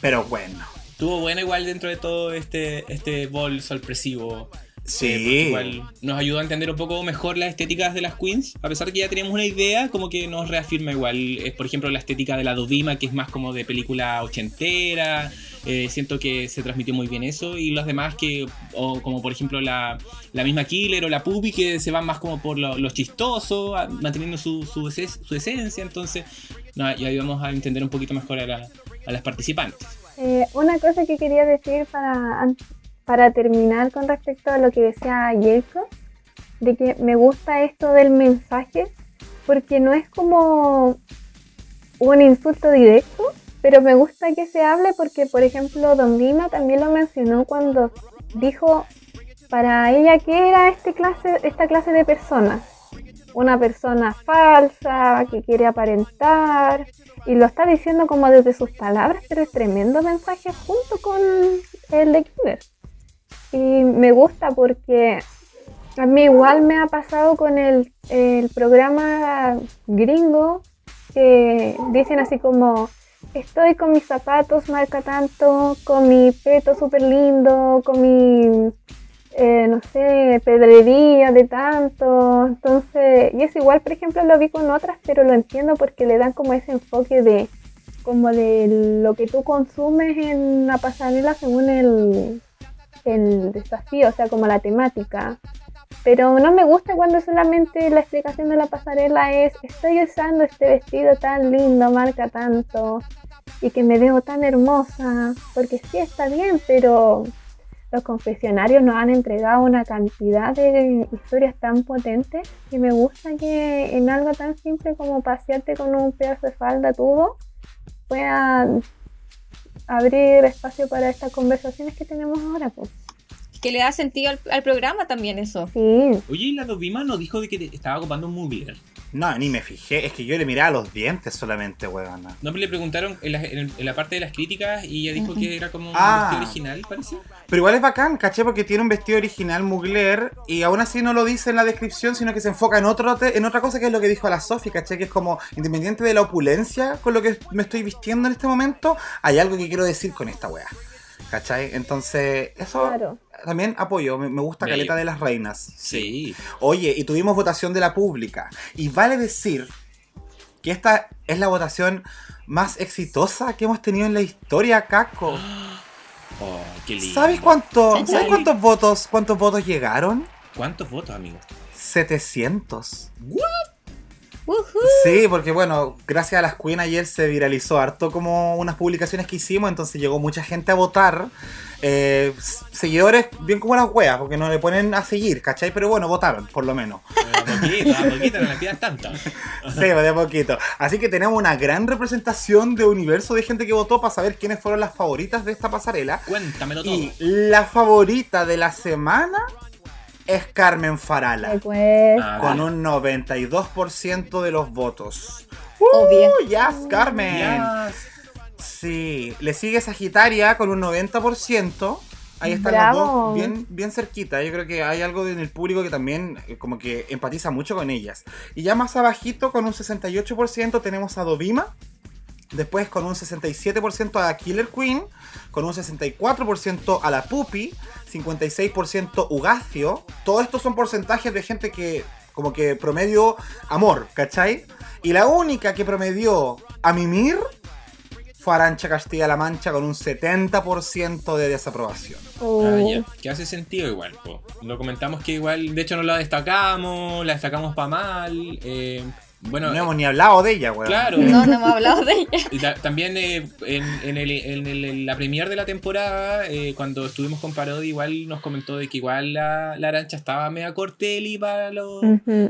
B: Pero bueno.
A: estuvo bueno igual dentro de todo este, este bol sorpresivo.
B: Sí.
A: Eh, igual nos ayudó a entender un poco mejor las estéticas de las queens. A pesar de que ya teníamos una idea, como que nos reafirma igual. eh, por ejemplo, la estética de la Dovima, que es más como de película ochentera. Eh, siento que se transmitió muy bien eso. Y los demás que, como por ejemplo la, la misma Killer o la Puppy, que se van más como por lo, lo chistoso, manteniendo su, su, eses- su esencia. Entonces, no, ya íbamos a entender un poquito mejor a, la- a las participantes.
C: Eh, una cosa que quería decir para, para terminar con respecto a lo que decía Jacob, de que me gusta esto del mensaje, porque no es como un insulto directo, pero me gusta que se hable porque, por ejemplo, Don Dima también lo mencionó cuando dijo para ella que era este clase, esta clase de personas. Una persona falsa, que quiere aparentar, y lo está diciendo como desde sus palabras, pero es tremendo mensaje junto con el de Killer. Y me gusta porque a mí igual me ha pasado con el programa gringo que dicen así como estoy con mis zapatos marca tanto, con mi peto súper lindo, con mi, eh, no sé, pedrería de tanto. Entonces, y es igual, por ejemplo, lo vi con otras, pero lo entiendo porque le dan como ese enfoque de como de lo que tú consumes en la pasarela según el, el desafío, o sea, como la temática. Pero no me gusta cuando solamente la explicación de la pasarela es estoy usando este vestido tan lindo, marca tanto, y que me veo tan hermosa, porque sí está bien, pero los confesionarios nos han entregado una cantidad de historias tan potentes que me gusta que en algo tan simple como pasearte con un pedazo de falda tubo puedan abrir espacio para estas conversaciones que tenemos ahora. Pues.
D: Que le da sentido al, al programa también eso.
C: Sí,
A: Oye, y la Dovima nos dijo de que estaba ocupando un movie.
B: No, ni me fijé. Es que yo le miraba los dientes solamente, weón.
A: No, pero le preguntaron en la, en- la parte de las críticas y ella dijo que era como un
B: Ah.
A: vestido original, parece.
B: Pero igual es bacán, caché, porque tiene un vestido original Mugler y aún así no lo dice en la descripción, sino que se enfoca en otro te- en otra cosa que es lo que dijo la Sofi, caché, que es como independiente de la opulencia con lo que me estoy vistiendo en este momento, hay algo que quiero decir con esta wea. ¿Cachai? Entonces, eso
C: claro.
B: También apoyo, me, me gusta
A: Bello.
B: Caleta de las Reinas.
A: Sí.
B: Oye, y tuvimos votación de la pública. Y vale decir que esta es la votación más exitosa que hemos tenido en la historia, Caco.
A: Oh, qué lindo.
B: ¿Sabes cuánto. ¿sabes cuántos votos, cuántos votos llegaron?
A: ¿Cuántos votos, amigo?
B: 700. Sí, porque bueno, gracias a las Queen ayer se viralizó harto como unas publicaciones que hicimos, entonces llegó mucha gente a votar. Eh, seguidores bien como las weas, porque no le ponen a seguir, ¿cachai? Pero bueno, votaron, por lo menos.
A: A poquito, a poquito, no le pidas tanto.
B: Sí, de a poquito. Así que tenemos una gran representación de universo de gente que votó para saber quiénes fueron las favoritas de esta pasarela.
A: Cuéntamelo todo.
B: Y la favorita de la semana es Carmen Farala.
A: Ah,
B: Con un 92% de los votos.
D: Obvio.
B: ¡Uh, yes, Carmen! Sí, le sigue Sagitaria con un 90%. Ahí están
C: Bravo.
B: las dos bien, bien cerquita. Yo creo que hay algo en el público que también eh, como que empatiza mucho con ellas. Y ya más abajito, con un 68%, tenemos a Dovima. Después con un 67% a Killer Queen. Con un 64% a la Pupi. 56% Ugacio. Todos estos son porcentajes de gente que como que promedio amor, ¿cachai? Y la única que promedió a Mimir fue Arancha Castilla-La Mancha con un 70% de desaprobación.
C: oh,
A: Ah. Que hace sentido igual. po. Lo comentamos que igual, de hecho no la destacamos, la destacamos para mal. eh, bueno,
B: no hemos ni hablado de ella, weón.
A: claro.
D: No, no hemos hablado de ella.
A: Y ta- también eh, en, en el- en el- en la premier de la temporada, eh, cuando estuvimos con Parodi, igual nos comentó de que igual la, la arancha estaba media corteli para los...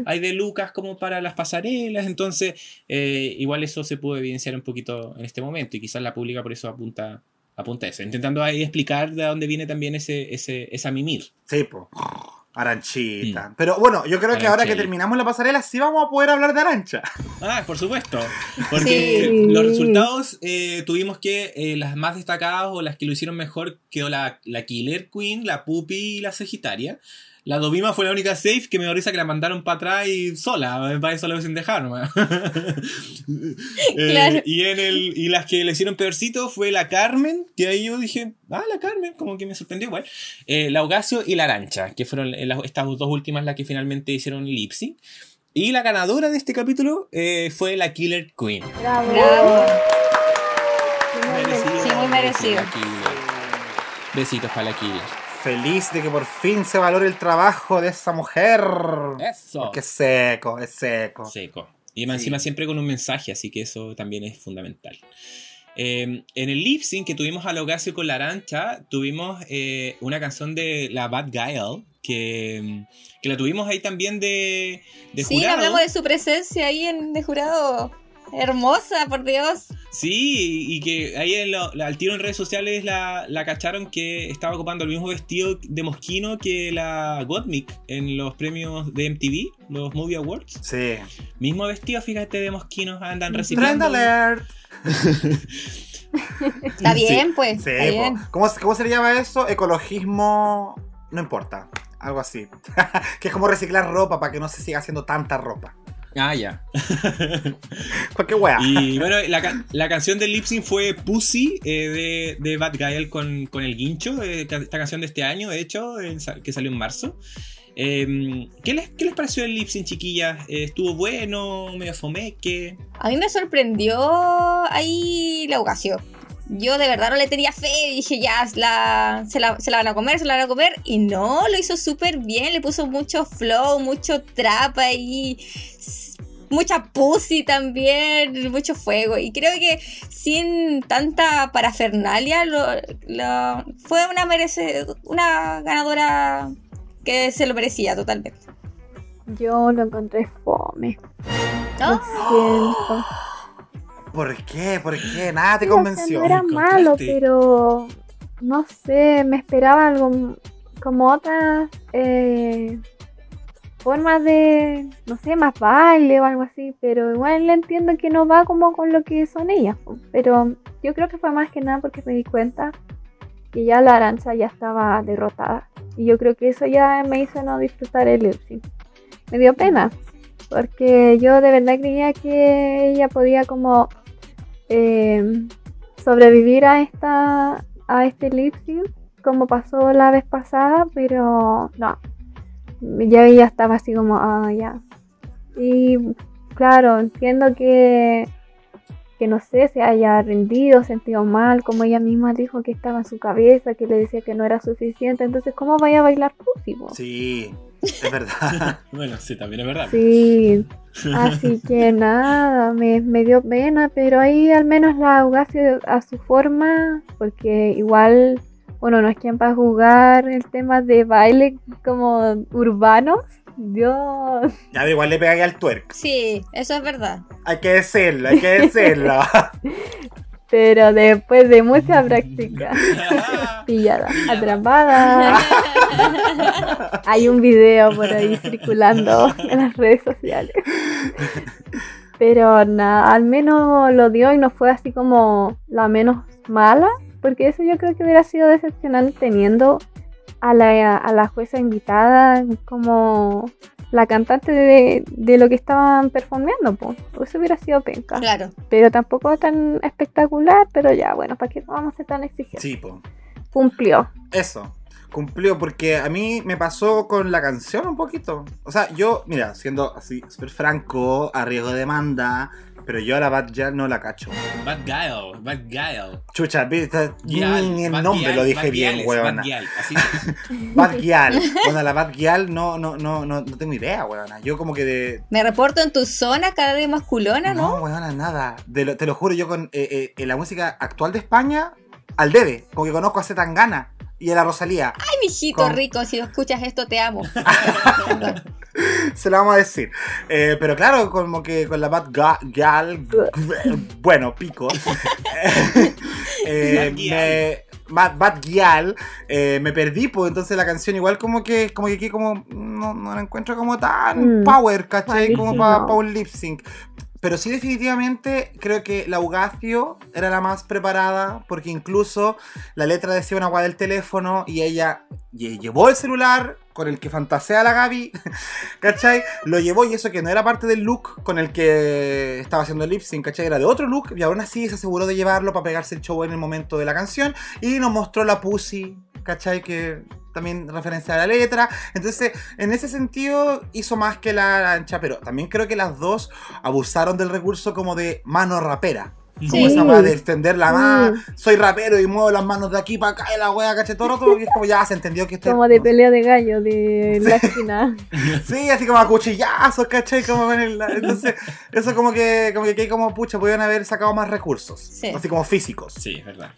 A: Hay de Lucas como para las pasarelas, entonces eh, igual eso se pudo evidenciar un poquito en este momento y quizás la pública por eso apunta, apunta a eso, intentando ahí explicar de dónde viene también ese, ese, esa mimir.
B: Sí, po. Aranchita. Pero bueno, yo creo que ahora que terminamos la pasarela sí vamos a poder hablar de Arancha.
A: Ah, por supuesto. Porque
C: Sí.
A: los resultados eh, tuvimos que eh, las más destacadas o las que lo hicieron mejor quedó la, la Killer Queen, la Puppy y la Sagitaria. La Dovima fue la única safe que me dio risa que la mandaron para atrás y sola, para eso la hubiesen dejado. Eh,
D: Claro.
A: y, en el, y las que le hicieron peorcito fue la Carmen, que ahí yo dije, ah, la Carmen, como que me sorprendió igual. Eh, la Ogasio y la Arancha, que fueron eh, las- estas dos últimas las que finalmente hicieron lip sync. Y la ganadora de este capítulo eh, fue la Killer Queen.
C: Bravo.
D: Bravo.
A: Merecido,
D: Sí, muy merecido.
A: Killer. Besitos para la Killer.
B: Feliz de que por fin se valore el trabajo de esa mujer.
A: Eso.
B: Porque es seco, es seco.
A: Seco. Y más
B: Sí.
A: encima siempre con un mensaje, así que eso también es fundamental. Eh, en el lip sync que tuvimos a Logasio con la Arancha, tuvimos eh, una canción de la Bad Guile, que, que la tuvimos ahí también de, de
D: Sí,
A: jurado.
D: hablamos de su presencia ahí en de jurado. Hermosa, por Dios.
A: Sí, y que ahí en lo- al tiro en redes sociales la, la cacharon que estaba ocupando el mismo vestido de mosquino que la Gottmik en los premios de MTV, los Movie Awards.
B: Sí.
A: Mismo vestido, fíjate, de mosquinos andan
B: Trend
A: reciclando.
B: alert.
D: Está
B: Sí,
D: bien, pues.
B: Sí,
D: está
B: po.
D: bien.
B: ¿Cómo, ¿Cómo se le llama eso? Ecologismo. No importa. Algo así. que es como reciclar ropa para que no se siga haciendo tanta ropa.
A: Ah, ya.
B: Cualquier wea.
A: Y bueno, la, la canción del lip sync fue Pussy eh, de, de Bad Guy con, con el guincho. eh, esta canción de este año, de hecho, que salió en marzo. Eh, ¿qué, les, ¿Qué les pareció el lip sync, chiquillas? Eh, ¿Estuvo bueno? ¿Medio fomeque?
D: A mí me sorprendió ahí la ocasión. Yo de verdad no le tenía fe, dije ya, la, se, la, se la van a comer, se la van a comer. Y no, lo hizo súper bien, le puso mucho flow, mucho trap ahí, s- mucha pussy también, mucho fuego. Y creo que sin tanta parafernalia, lo, lo- fue una, merece, una ganadora que se lo merecía totalmente.
C: Yo lo encontré fome. Lo
D: ¿No?
C: siento.
B: ¿Por qué? ¿Por qué? Nada te
C: Sí, o sea,
B: convenció.
C: no era malo, pero no sé, me esperaba algo como otras eh, formas de, no sé, más baile o algo así, pero igual entiendo que no va como con lo que son ellas. Pero yo creo que fue más que nada porque me di cuenta que ya la arancha ya estaba derrotada. Y yo creo que eso ya me hizo no disfrutar el lip. Me dio pena, porque yo de verdad creía que ella podía como eh, sobrevivir a esta a este lip sync como pasó la vez pasada, pero no. Ya ella estaba así como, ah, ya. Y claro, entiendo que que no sé, se haya rendido, sentido mal, como ella misma dijo que estaba en su cabeza, que le decía que no era suficiente, entonces ¿cómo vaya a bailar pussy?
B: Sí, es verdad.
A: Bueno, sí, también es verdad.
C: Sí, así que nada, me, me dio pena, pero ahí al menos la Augacio a su forma, porque igual, bueno, no es quien para jugar el tema de baile como urbanos. Dios,
B: Ya, igual le pegáis al twerk.
D: Sí, eso es verdad.
B: Hay que decirlo, hay que decirlo.
C: pero después de mucha práctica, pillada, atrapada. Hay un video por ahí circulando en las redes sociales. Pero nada, al menos lo dio y no fue así como la menos mala, porque eso yo creo que hubiera sido decepcionante teniendo a la, a la jueza invitada como la cantante de, de lo que estaban performeando, pues. Eso hubiera sido penca.
D: Claro.
C: Pero tampoco tan espectacular, pero ya, bueno, ¿para qué vamos a ser tan exigentes?
B: Sí, po.
C: Cumplió.
B: Eso. Cumplió, porque a mí me pasó con la canción un poquito. O sea, yo, mira, siendo así súper franco, a riesgo de demanda, pero yo a la Bad Gyal no la cacho.
A: Bad Guile, Bad Guile.
B: Chucha, ni,
A: Gyal,
B: ni el
A: Bad
B: nombre
A: Gyal,
B: lo dije
A: Bad
B: bien, weona.
A: Bad Gyal, así es.
B: Bad Gyal. Bueno, la Bad Gyal no, no, no, no, no tengo idea, weona. Yo como que de...
D: Me reporto en tu zona cada vez masculona, ¿no?
B: No, weona, nada. De lo- te lo juro, yo con eh, eh, en la música actual de España, al debe. Como que conozco a Zetangana y a la Rosalía.
D: Ay, mijito
B: Con-
D: rico, si escuchas esto te amo.
B: Se la vamos a decir. Eh, pero claro, como que con la Bad Ga- Gal. Bueno, pico. Eh, me- Bad, Bad Gyal, eh, me perdí, pues entonces la canción igual como que como que aquí como no, no la encuentro como tan
C: Mm.
B: power, ¿cachai? Como para un lip sync. Pero sí definitivamente creo que la Ugacio era la más preparada porque incluso la letra decía una guay del teléfono y ella lle- llevó el celular con el que fantasea la Gaby, ¿cachai? Lo llevó y eso que no era parte del look con el que estaba haciendo el lip sync, ¿cachai? Era de otro look y aún así se aseguró de llevarlo para pegarse el show en el momento de la canción y nos mostró la pussy, ¿cachai? Que también referencia a la letra. Entonces, en ese sentido, hizo más que la ancha, pero también creo que las dos abusaron del recurso como de mano rapera. Como
D: Sí.
B: esa weá de extender la mano,
C: Mm.
B: soy rapero y muevo las manos de aquí para acá y la wea caché todo es como ya se entendió que este
C: Como de pelea de gallo de la esquina.
B: Sí, así como a cuchillazos, ¿cachai? Como con el- entonces, eso como que, como que, que como pucha, podían haber sacado más recursos.
D: Sí.
B: Así como físicos.
A: Sí, es verdad.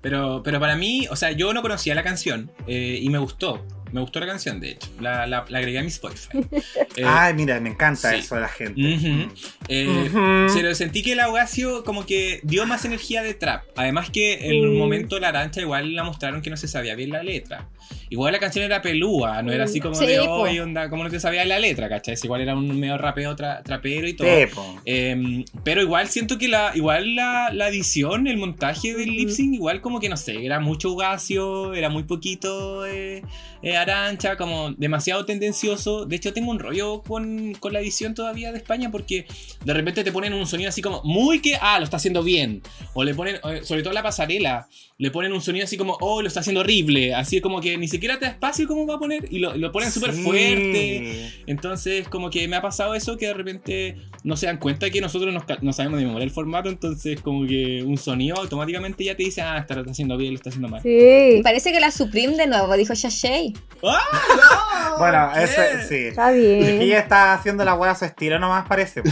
A: Pero, pero para mí, o sea, yo no conocía la canción eh, y me gustó. Me gustó la canción, de hecho. La, la, la agregué a mi Spotify. Eh,
B: Ay, mira, me encanta
A: sí.
B: eso de la gente.
A: Ujú. Eh. Pero sentí que el Augacio como que dio más energía de trap. Además que en un momento la arancha igual la mostraron que no se sabía bien la letra. Igual la canción era pelúa, no era así como
D: Sí,
A: de hoy, onda, como no te sabía la letra, ¿cachai? Igual era un medio rapeo, tra- trapero y todo.
B: Sí, po.
A: Eh, pero igual siento que la, igual la, la edición, el montaje del lip sync, igual como que no sé, era mucho Ugacio, era muy poquito eh, eh, Arancha, como demasiado tendencioso. De hecho, tengo un rollo con, con la edición todavía de España porque de repente te ponen un sonido así como muy que, ah, lo está haciendo bien. O le ponen, eh, sobre todo la pasarela, le ponen un sonido así como, oh, lo está haciendo horrible. Así como que ni siquiera te da espacio como va a poner y lo, lo ponen súper
B: Sí.
A: fuerte. Entonces, como que me ha pasado eso que de repente no se dan cuenta que nosotros nos no sabemos de memoria el formato, entonces como que un sonido automáticamente ya te dice, ah, está, lo está haciendo bien, lo está haciendo mal.
C: Sí,
D: Parece que la Supreme de nuevo, dijo Shashay.
A: ¡Ah, no!
B: Bueno, ese sí.
C: está
B: Es que
C: bien.
B: ella está haciendo la wea a su estilo nomás parece.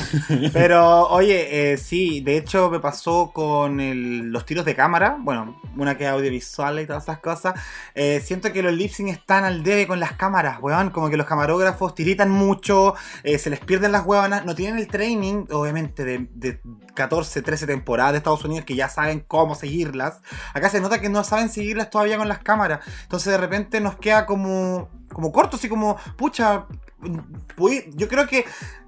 B: Pero, oye, eh, sí, de hecho me pasó con el- los tiros de cámara. Bueno, una que es audiovisual y todas esas cosas. Eh, siento que los lip sync están al debe con las cámaras, weón. Como que los camarógrafos tiritan mucho, eh, se les pierden las huevanas. No tienen el training, obviamente, de, de 14, 13 temporadas de Estados Unidos que ya saben cómo seguirlas. Acá se nota que no saben seguirlas todavía con las cámaras. Entonces de repente nos queda como, como corto, así como, pucha, yo creo que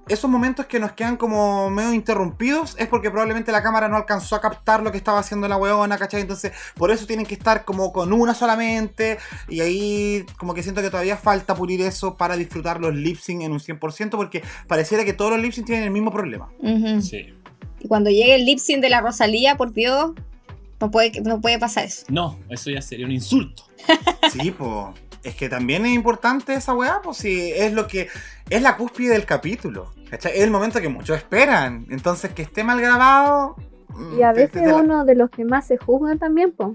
B: esos momentos que nos quedan como medio interrumpidos es porque probablemente la cámara no alcanzó a captar lo que estaba haciendo la huevona, ¿cachai? Entonces por eso tienen que estar como con una solamente y ahí como que siento que todavía falta pulir eso para disfrutar los lip sync en un 100% porque pareciera que todos los lip sync tienen el mismo problema.
A: Sí.
D: Y cuando llegue el lip sync de la Rosalía, por Dios, no puede, no puede pasar eso.
A: No, eso ya sería un insulto.
B: Sí, pues. Es que también es importante esa weá, pues si es lo que. Es la cúspide del capítulo. ¿cachai? Es el momento que muchos esperan. Entonces, que esté mal grabado. mm,
C: Y a
B: te-
C: veces
B: te- te la-
C: uno de los que más se juzgan también, pues.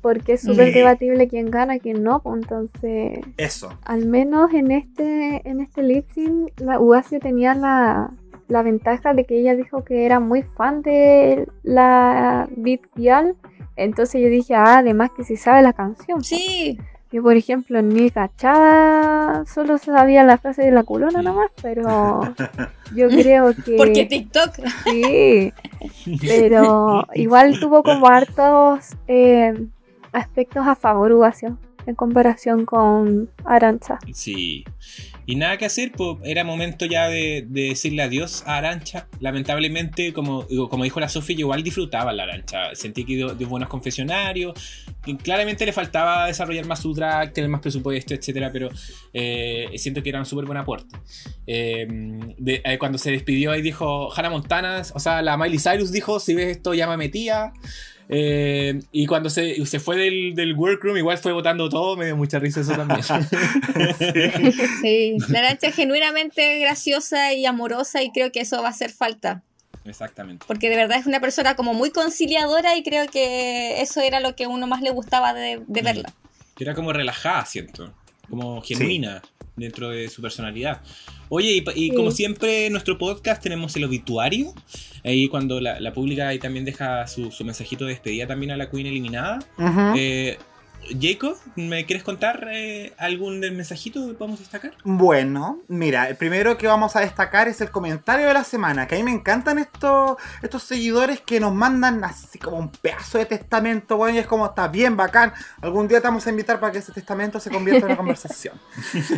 C: Porque es súper
B: Sí.
C: debatible quién gana, quién no, pues entonces,
B: Eso.
C: al menos en este, en este lip sync, la Uasia tenía la, la ventaja de que ella dijo que era muy fan de la Beat Girl. Entonces yo dije, ah, además que si sabe la canción. po.
D: Sí,
C: Yo, por ejemplo, ni cachaba, solo sabía la frase de la culona nomás, pero yo creo que...
D: porque TikTok.
C: Sí, pero igual tuvo como hartos eh, aspectos a favor Ugacio en comparación con Arancha.
A: Sí. Y nada que hacer, pues era momento ya de, de decirle adiós a Arancha. Lamentablemente, como, como dijo la Sofía, igual disfrutaba la Arancha. Sentí que dio, dio buenos confesionarios. claramente le faltaba desarrollar más su drag, tener más presupuesto, etcétera, pero eh, siento que era un súper buen aporte. Eh, de- eh, cuando se despidió ahí dijo Hannah Montana, o sea, la Miley Cyrus dijo: Si ves esto, llámame tía. Eh, y cuando se, se fue del, del workroom, igual fue votando todo, me dio mucha risa eso también.
D: Sí, la Arancha es genuinamente graciosa y amorosa y creo que eso va a hacer falta.
A: Exactamente.
D: Porque de verdad es una persona como muy conciliadora y creo que eso era lo que a uno más le gustaba de, de verla.
A: Era como relajada, siento. Como genuina dentro de su personalidad. Oye, y, pa- y
C: Sí.
A: como siempre en nuestro podcast tenemos el obituario. Ahí cuando la, la pública ahí también deja su, su mensajito de despedida también a la Queen eliminada.
B: Ujú.
A: Eh, Jacob, ¿me quieres contar eh, algún del mensajito que podemos destacar?
B: Bueno, mira, el primero que vamos a destacar es el comentario de la semana, que a mí me encantan estos, estos seguidores que nos mandan así como un pedazo de testamento, bueno, y es como, está bien, bacán, algún día te vamos a invitar para que ese testamento se convierta en una conversación.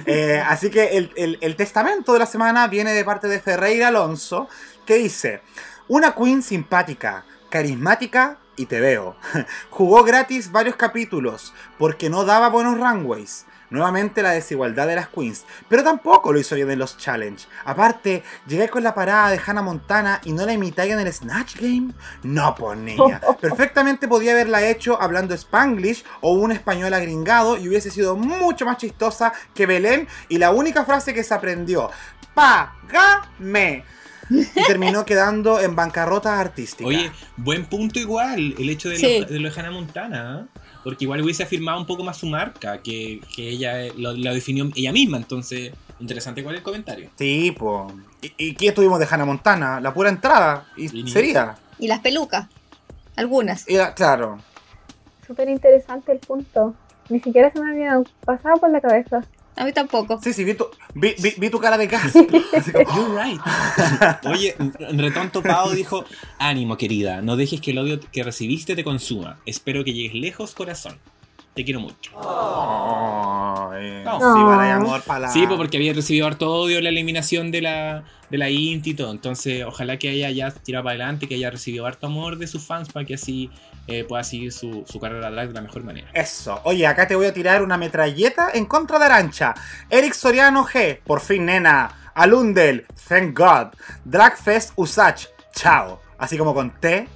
B: Eh, así que el, el- el testamento de la semana viene de parte de Ferreira Alonso, que dice, una queen simpática, carismática y te veo. Jugó gratis varios capítulos porque no daba buenos runways. Nuevamente la desigualdad de las queens, pero tampoco lo hizo bien en los challenge. Aparte, llegué con la parada de Hannah Montana y no la imitáis en el Snatch Game. No, pues niña. Perfectamente podía haberla hecho hablando Spanglish o un español agringado y hubiese sido mucho más chistosa que Belén. Y la única frase que se aprendió: ¡Págame! Y terminó quedando en bancarrota artística.
A: Oye, buen punto igual el hecho de,
D: Sí.
A: lo, de lo de Hannah Montana. ¿eh? Porque igual hubiese afirmado un poco más su marca, que, que ella eh, lo, lo definió ella misma. Entonces, interesante cuál es el comentario.
B: Sí, pues. ¿Y, ¿Y qué tuvimos de Hannah Montana? La pura entrada. Y sería.
D: Y las pelucas, algunas.
B: Y, claro.
C: Súper interesante el punto. Ni siquiera se me había pasado por la cabeza.
D: A mí tampoco.
B: Sí, sí, vi tu, vi, vi- vi tu cara de gas. Así como,
A: You're right. Oye, Retón Topado dijo: Ánimo, querida, no dejes que el odio que recibiste te consuma. Espero que llegues lejos, corazón. Te quiero mucho.
B: "Oh, eh,
A: No.
B: sí, hay amor para la...
A: Sí, pues porque había recibido harto odio la eliminación de la, de la Inti y todo. Entonces, ojalá que ella ya tirado para adelante, que haya recibido harto amor de sus fans para que así eh, pueda seguir su, su carrera drag de la mejor manera.
B: Eso. Oye, acá te voy a tirar una metralleta en contra de Arancha. Eric Soriano G. Por fin, nena. Alundel. Thank God. Dragfest Usach. Chao. Así como con T.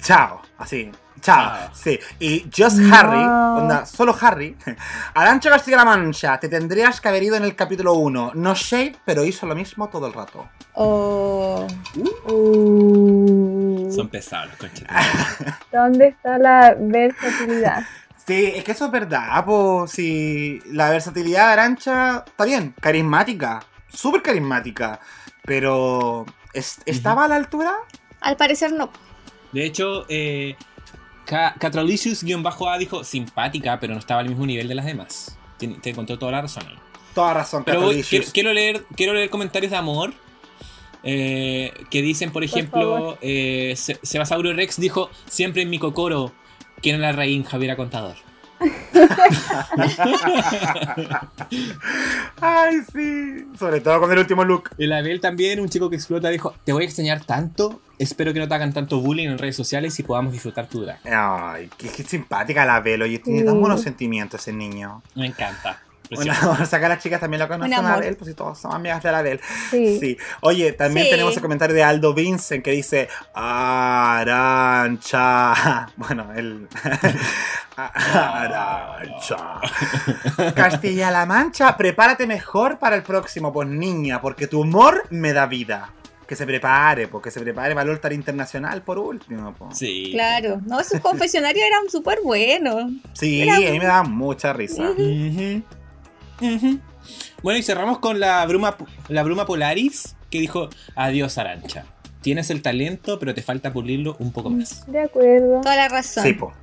B: Chao. Así. Chao. Sí. Y Just
C: No.
B: Harry. Onda, solo Harry. Arancha García-La Mancha. Te tendrías que haber ido en el capítulo 1. No shade, pero hizo lo mismo todo el rato.
D: Oh,
C: Uh,
A: Son pesados los conchetes.
C: ¿Dónde está la versatilidad?
B: Sí, es que eso es verdad, pues si la versatilidad de Arancha está bien, carismática, súper carismática, pero ¿es- ¿estaba a la altura?
D: al parecer no.
A: De hecho, eh, Ca- Catralicious-A dijo simpática, pero no estaba al mismo nivel de las demás. Te, te encontró toda la razón.
B: Toda razón,
A: Pero voy- quiero, leer, quiero leer comentarios de amor. eh, que dicen, por ejemplo, eh, Se- Sebasauro Rex dijo: Siempre en mi cocoro, ¿quién es la reina Javiera Contador?
B: Ay, sí, sobre todo con el último look.
A: El Abel también, un chico que explota, dijo: Te voy a extrañar tanto. Espero que no te hagan tanto bullying en redes sociales y podamos disfrutar tu drag.
B: Ay, qué, qué simpática la Velo, y tiene tan buenos sentimientos ese niño.
A: Me encanta.
B: Bueno,
A: Precioso.
B: o sea que las chicas también lo conocen a. Abel, pues si todos son amigas de la Abel.
C: Sí.
B: Sí. Oye, también
D: Sí.
B: tenemos el comentario de Aldo Vincent que dice Arancha. Bueno, él. Arancha. Castilla-La Mancha, prepárate mejor para el próximo, pues niña, porque tu humor me da vida. Que se prepare, porque se prepare para el altar internacional por último. po.
A: Sí.
D: Claro, no, esos confesionarios eran súper buenos.
B: Sí,
D: Era-
B: a mí me da mucha risa.
A: Bueno, y cerramos con la bruma, la bruma Polaris, que dijo, adiós Arancha. Tienes el talento, pero te falta pulirlo un poco más.
C: De acuerdo.
D: Toda la razón.
B: Sí, po.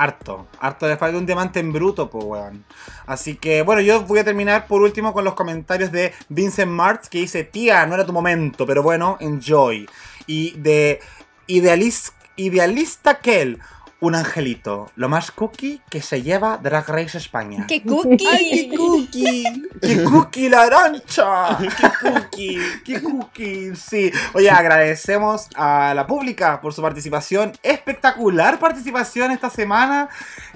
B: Harto, harto de falta un diamante en bruto, po, weón. Así que, bueno, yo voy a terminar por último con los comentarios de Vincent Martz, que dice, tía, no era tu momento, pero bueno, enjoy. Y de Idealis- Idealista Kel, un angelito, lo más cookie que se lleva Drag Race España.
D: ¡Qué cookie!
B: ¡Ay, qué cookie! ¡Qué cookie la arancha! ¡Qué cookie! ¡Qué cookie! Sí. Oye, agradecemos a la pública por su participación. Espectacular participación esta semana.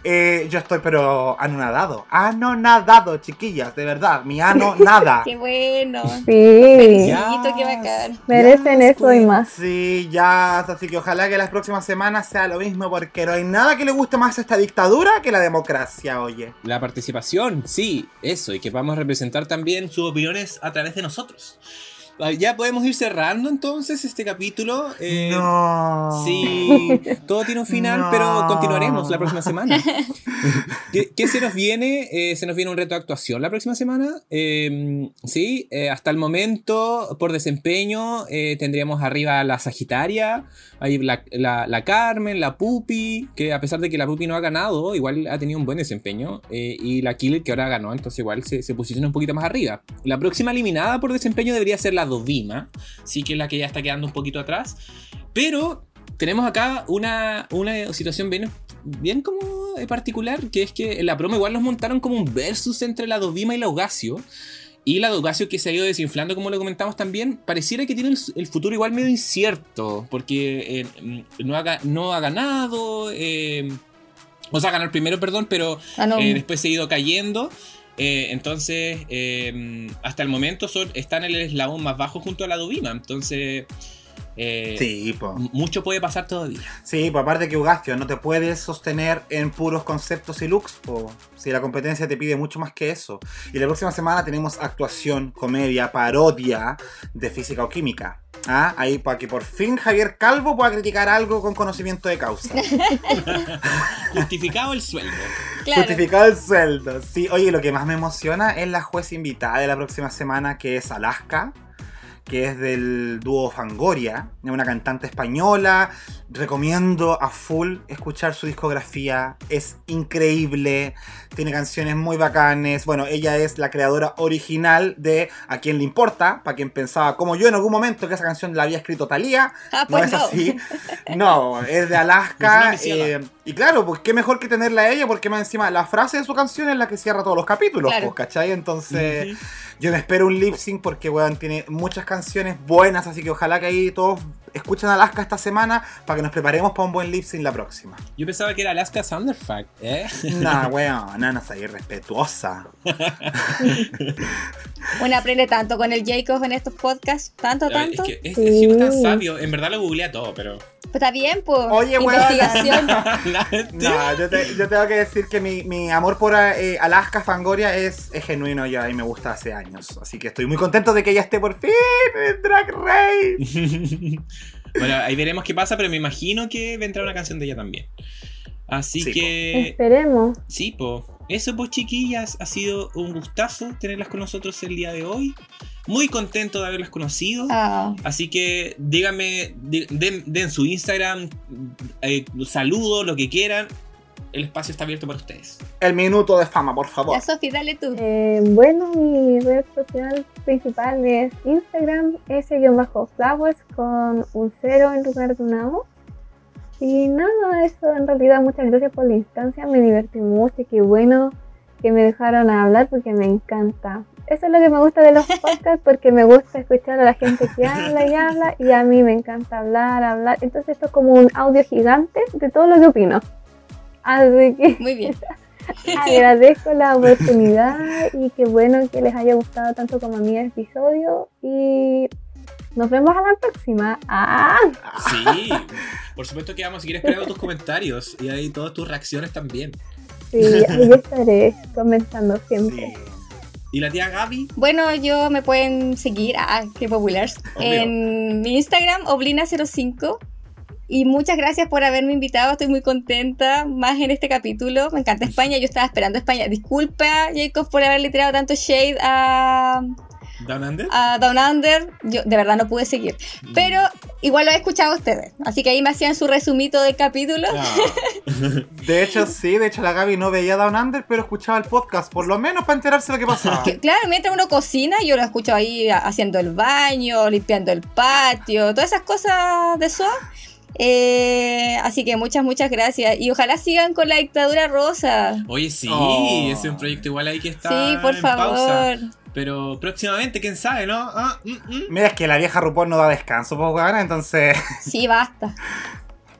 B: Eh, yo estoy pero anonadado. Anonadado, chiquillas, de verdad. Mi ano nada.
D: ¡Qué bueno!
C: Sí.
D: Felicito, qué bacán.
C: Merecen
B: Yes,
C: eso y más.
B: Sí, ya. Así que ojalá que las próximas semanas sea lo mismo, porque no hay nada que le guste más a esta dictadura que la democracia, oye.
A: La participación, sí, eso, y que vamos a representar también sus opiniones a través de nosotros. Ya podemos ir cerrando entonces este capítulo. eh,
B: no.
A: Sí, todo tiene un final,
B: No.
A: pero continuaremos la próxima semana. ¿Qué, qué se nos viene? Eh, se nos viene un reto de actuación la próxima semana. Eh, sí, hasta el momento, por desempeño, eh, tendríamos arriba a la Sagitaria, ahí la, la- Carmen, la Pupi, que a pesar de que la Pupi no ha ganado, igual ha tenido un buen desempeño. eh, y la Killer, que ahora ganó, entonces igual se, posiciona un poquito más arriba. La próxima eliminada por desempeño debería ser la Dovima, sí que es la que ya está quedando un poquito atrás. Pero tenemos acá una, una situación bien, bien como particular, que es que en la promo igual nos montaron como un versus entre la Dovima y la Augasio. Y la Augasio que se ha ido desinflando, como lo comentamos también, pareciera que tiene el, el futuro igual medio incierto, porque eh, mm, no, ha, ga- no ha ganado, eh, o sea, ganó el primero, perdón, pero
D: Ah, no.
A: eh, después se ha ido cayendo. Eh, entonces, eh, hasta el momento son, está en el eslabón más bajo junto a la Dovima. Entonces, eh,
B: Sí, po.
A: mucho puede pasar todavía.
B: Sí, pues aparte que Ugastio no te puedes sostener en puros conceptos y looks, po. si la competencia te pide mucho más que eso. Y la próxima semana tenemos actuación, comedia, parodia de física o química. ¿Ah? Ahí para que por fin Javier Calvo pueda criticar algo con conocimiento de causa.
A: Justificado el sueldo.
D: Claro.
B: Justificado el sueldo. Sí, oye, lo que más me emociona es la juez invitada de la próxima semana, que es Alaska. Que es del dúo Fangoria, una cantante española. Recomiendo a full escuchar su discografía, es increíble, tiene canciones muy bacanes. Bueno, ella es la creadora original de A quien le importa, para quien pensaba, como yo en algún momento, que esa canción la había escrito Thalía.
D: Ah,
B: no
D: pues
B: es
D: no.
B: así. No, es de Alaska.
A: Es
B: eh, y claro, pues qué mejor que tenerla a ella, porque más encima la frase de su canción es la que cierra todos los capítulos,
D: Claro.
B: pues, ¿cachai? Entonces, yo me espero un lip sync porque, weón, tiene muchas canciones buenas, así que ojalá que ahí todos escuchen Alaska esta semana para que nos preparemos para un buen lip sync la próxima.
A: Yo pensaba que era Alaska Thunderfuck, ¿eh?
B: Nah, weón, no, no soy irrespetuosa.
D: Uno aprende tanto con el Jacob en estos podcasts, tanto,
A: Es
D: tanto.
A: que es, es tan sabio. En verdad lo googlea todo, pero.
D: Pues está bien, pues.
B: Oye, weón.
D: Investigación.
B: No, yo, te- yo tengo que decir que mi, mi amor por eh, Alaska Fangoria es, es genuino ya y me gusta hace años. Así que estoy muy contento de que ella esté por fin en Drag Race.
A: bueno, ahí veremos qué pasa, pero me imagino que vendrá una canción de ella también. Así
B: Sí,
A: que.
C: Esperemos.
A: Sí, po. Eso, pues, chiquillas, ha sido un gustazo tenerlas con nosotros el día de hoy. Muy contento de haberlas conocido.
D: Ah,
A: Así que díganme, den, den su Instagram, eh, saludos, lo que quieran. El espacio está abierto para ustedes.
B: El minuto de fama, por favor.
D: ya, Sofi, dale tú.
C: Eh, bueno, mi red social principal es Instagram, s-flowers con un cero en lugar de una O. Y nada, eso en realidad, muchas gracias por la instancia, me divertí mucho y qué bueno que me dejaron hablar porque me encanta. Eso es lo que me gusta de los podcasts porque me gusta escuchar a la gente que habla y habla y a mí me encanta hablar, hablar. Entonces esto es como un audio gigante de todo lo que opino. Así que...
D: Muy bien.
C: Agradezco la oportunidad y qué bueno que les haya gustado tanto como a mí el episodio y nos vemos a la próxima. ¡Ah!
A: Sí, por supuesto que vamos a seguir esperando tus comentarios y ahí todas tus reacciones también.
C: Sí, ahí estaré comentando siempre.
B: Sí.
A: Y la tía Gaby,
D: Bueno, yo me pueden seguir, ah, qué popular,
A: Obvio.
D: en mi Instagram, oblina05. Y muchas gracias por haberme invitado, estoy muy contenta, más en este capítulo. Me encanta España, yo estaba esperando España. Disculpa, Jacob, por haberle tirado tanto shade a,
A: Down Under.
D: a Down Under. Yo de verdad no pude seguir. Pero igual lo he escuchado a ustedes. Así que ahí me hacían su resumito del capítulo.
A: Ah,
B: De hecho, sí, de hecho la Gaby no veía Down Under, pero escuchaba el podcast, por lo menos para enterarse de lo que pasaba.
D: Que, claro, mientras uno cocina, yo lo escucho ahí haciendo el baño, limpiando el patio, todas esas cosas de eso. Eh, así que muchas, muchas gracias. Y ojalá sigan con la dictadura rosa.
A: Oye, sí,
B: Oh.
A: ese es un proyecto igual ahí que está
D: Sí, por
A: en pausa.
D: favor.
A: Pero próximamente, quién sabe, ¿no? Ah, mm, mm.
B: Mira, es que la vieja RuPaul no da descanso, pues, weón, entonces
D: Sí, basta.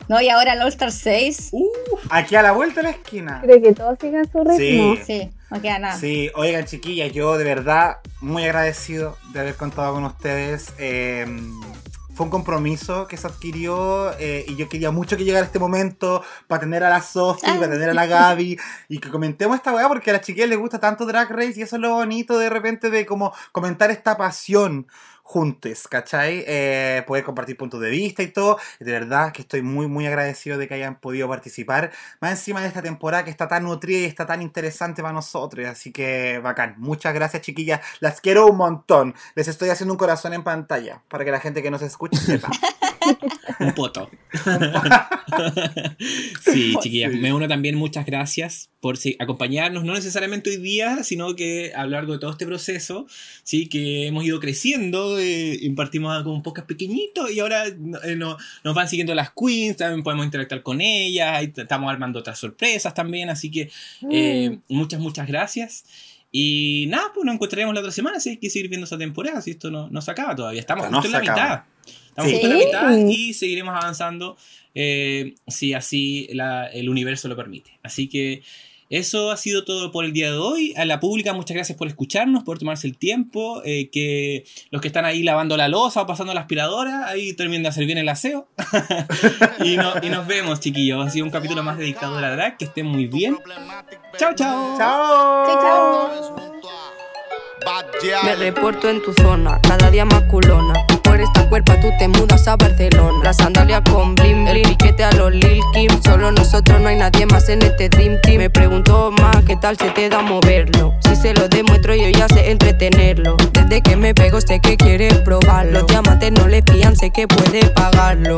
D: No, y ahora el All Star 6.
A: Uh,
B: aquí a la vuelta de la esquina.
C: Creo que todos sigan su ritmo.
B: Sí.
D: Sí, no queda nada.
B: Sí, oigan chiquillas, yo de verdad muy agradecido de haber contado con ustedes. Eh, fue un compromiso que se adquirió eh, y yo quería mucho que llegara este momento para tener a la Sofi, para tener a la Gaby y que comentemos esta weá porque a las chiquillas les gusta tanto Drag Race y eso es lo bonito de repente de como comentar esta pasión juntos, ¿cachai? Eh, poder compartir puntos de vista y todo. De verdad que estoy muy, muy agradecido de que hayan podido participar. Más encima de esta temporada que está tan nutrida y está tan interesante para nosotros. Así que bacán. Muchas gracias, chiquillas. Las quiero un montón. Les estoy haciendo un corazón en pantalla para que la gente que nos escuche sepa.
A: un poto. sí, chiquillas,
B: Sí.
A: me uno también muchas gracias por acompañarnos, no necesariamente hoy día, sino que a lo largo de todo este proceso, sí, que hemos ido creciendo, eh, impartimos con un podcast pequeñito y ahora eh, no- nos van siguiendo las queens, también podemos interactuar con ellas, y estamos armando otras sorpresas también, así que eh, muchas, muchas gracias. Y nada, pues nos encontraremos la otra semana, si hay que seguir viendo esa temporada, si esto no, no se acaba todavía, estamos
B: No
A: justo en la
B: acaba.
A: mitad. Estamos
B: Sí.
A: justo en la mitad y seguiremos avanzando eh, si así la- el universo lo permite. Así que eso ha sido todo por el día de hoy. A la pública, muchas gracias por escucharnos, por tomarse el tiempo. eh, que los que están ahí lavando la losa o pasando la aspiradora, ahí terminen de hacer bien el aseo. y, no- y nos vemos, chiquillos. Ha sido un capítulo más de Dictadura Drag. Que estén muy bien. Chao, chao.
B: ¡Chao!
D: Chao, chao.
E: Me reporto en tu zona, cada día más culona. Esta cuerpa tú te mudas a Barcelona. La sandalia con blim, el piquete a los Lil Kim. Solo nosotros, no hay nadie más en este Dream Team. Me preguntó más qué tal se te da moverlo. Si se lo demuestro, yo ya sé entretenerlo. Desde que me pego, sé que quiere probarlo. Los diamantes no le pían, sé que puede pagarlo.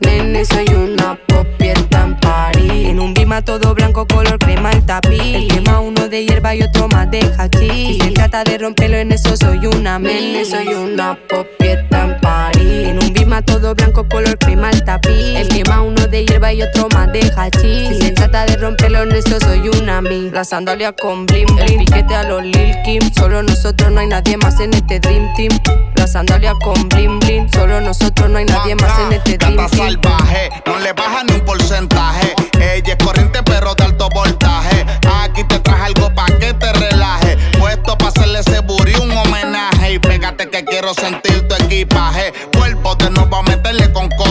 E: Nene, soy una popieta en París. En un bima todo blanco, color crema el tapiz. El quema uno de hierba y otro más de hachís. Si se trata de romperlo en eso, soy una Nene, soy una popieta en París. En un bima todo blanco, color crema el tapiz. El quema uno de hierba y otro más de hachís. Si se trata de romperlo en eso, soy una mi. La sandalia con blim, el piquete a los Lil Kim. Solo nosotros, no hay nadie más en este Dream Team. Sandalia con blim blim. Solo nosotros, no hay nadie más en este Team
F: salvaje, no le baja ni un porcentaje. Ella es corriente pero de alto voltaje. Aquí te traje algo pa' que te relaje. Puesto pa' hacerle ese buri un homenaje. Y pégate que quiero sentir tu equipaje. Cuerpo de nuevo a meterle con coraje.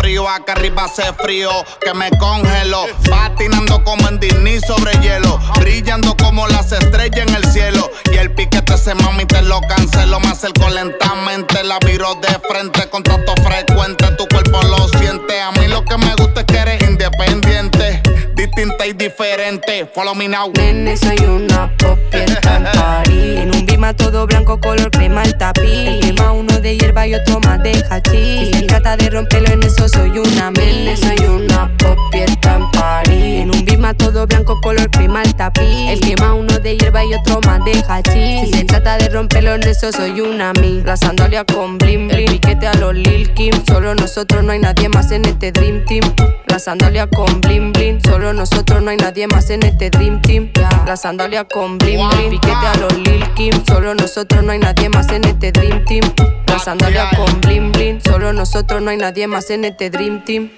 F: Frío, acá arriba hace frío que me congelo. Patinando como en Disney sobre hielo, brillando como las estrellas en el cielo. Y el piquete se mami te lo cancelo, me acerco lentamente, la viro de frente, contacto frecuente, tu cuerpo lo siente. A mí lo que me gusta es que eres independiente distinta y diferente. Follow me now.
E: Nene, soy una popieta en. En un bima todo blanco, color crema el tapiz. El uno de hierba y otro más de hachís. Si trata de romperlo en eso, soy una Nene, soy una popieta en París. En un bima todo blanco, color crema el tapiz. El quema uno de hierba y otro más de hachís. Si se trata de romperlo en eso, soy una mi. La sandalia con blim, blim. piquete a los Lil Kim. Solo nosotros, no hay nadie más en este Dream Team. La sandalia con blim, blim. Solo nosotros, no hay nadie más en este Dream Team. La sandalia con bling bling, piquete a los Lil Kim. Solo nosotros, no hay nadie más en este Dream Team. La sandalia con bling bling, solo nosotros, no hay nadie más en este Dream Team.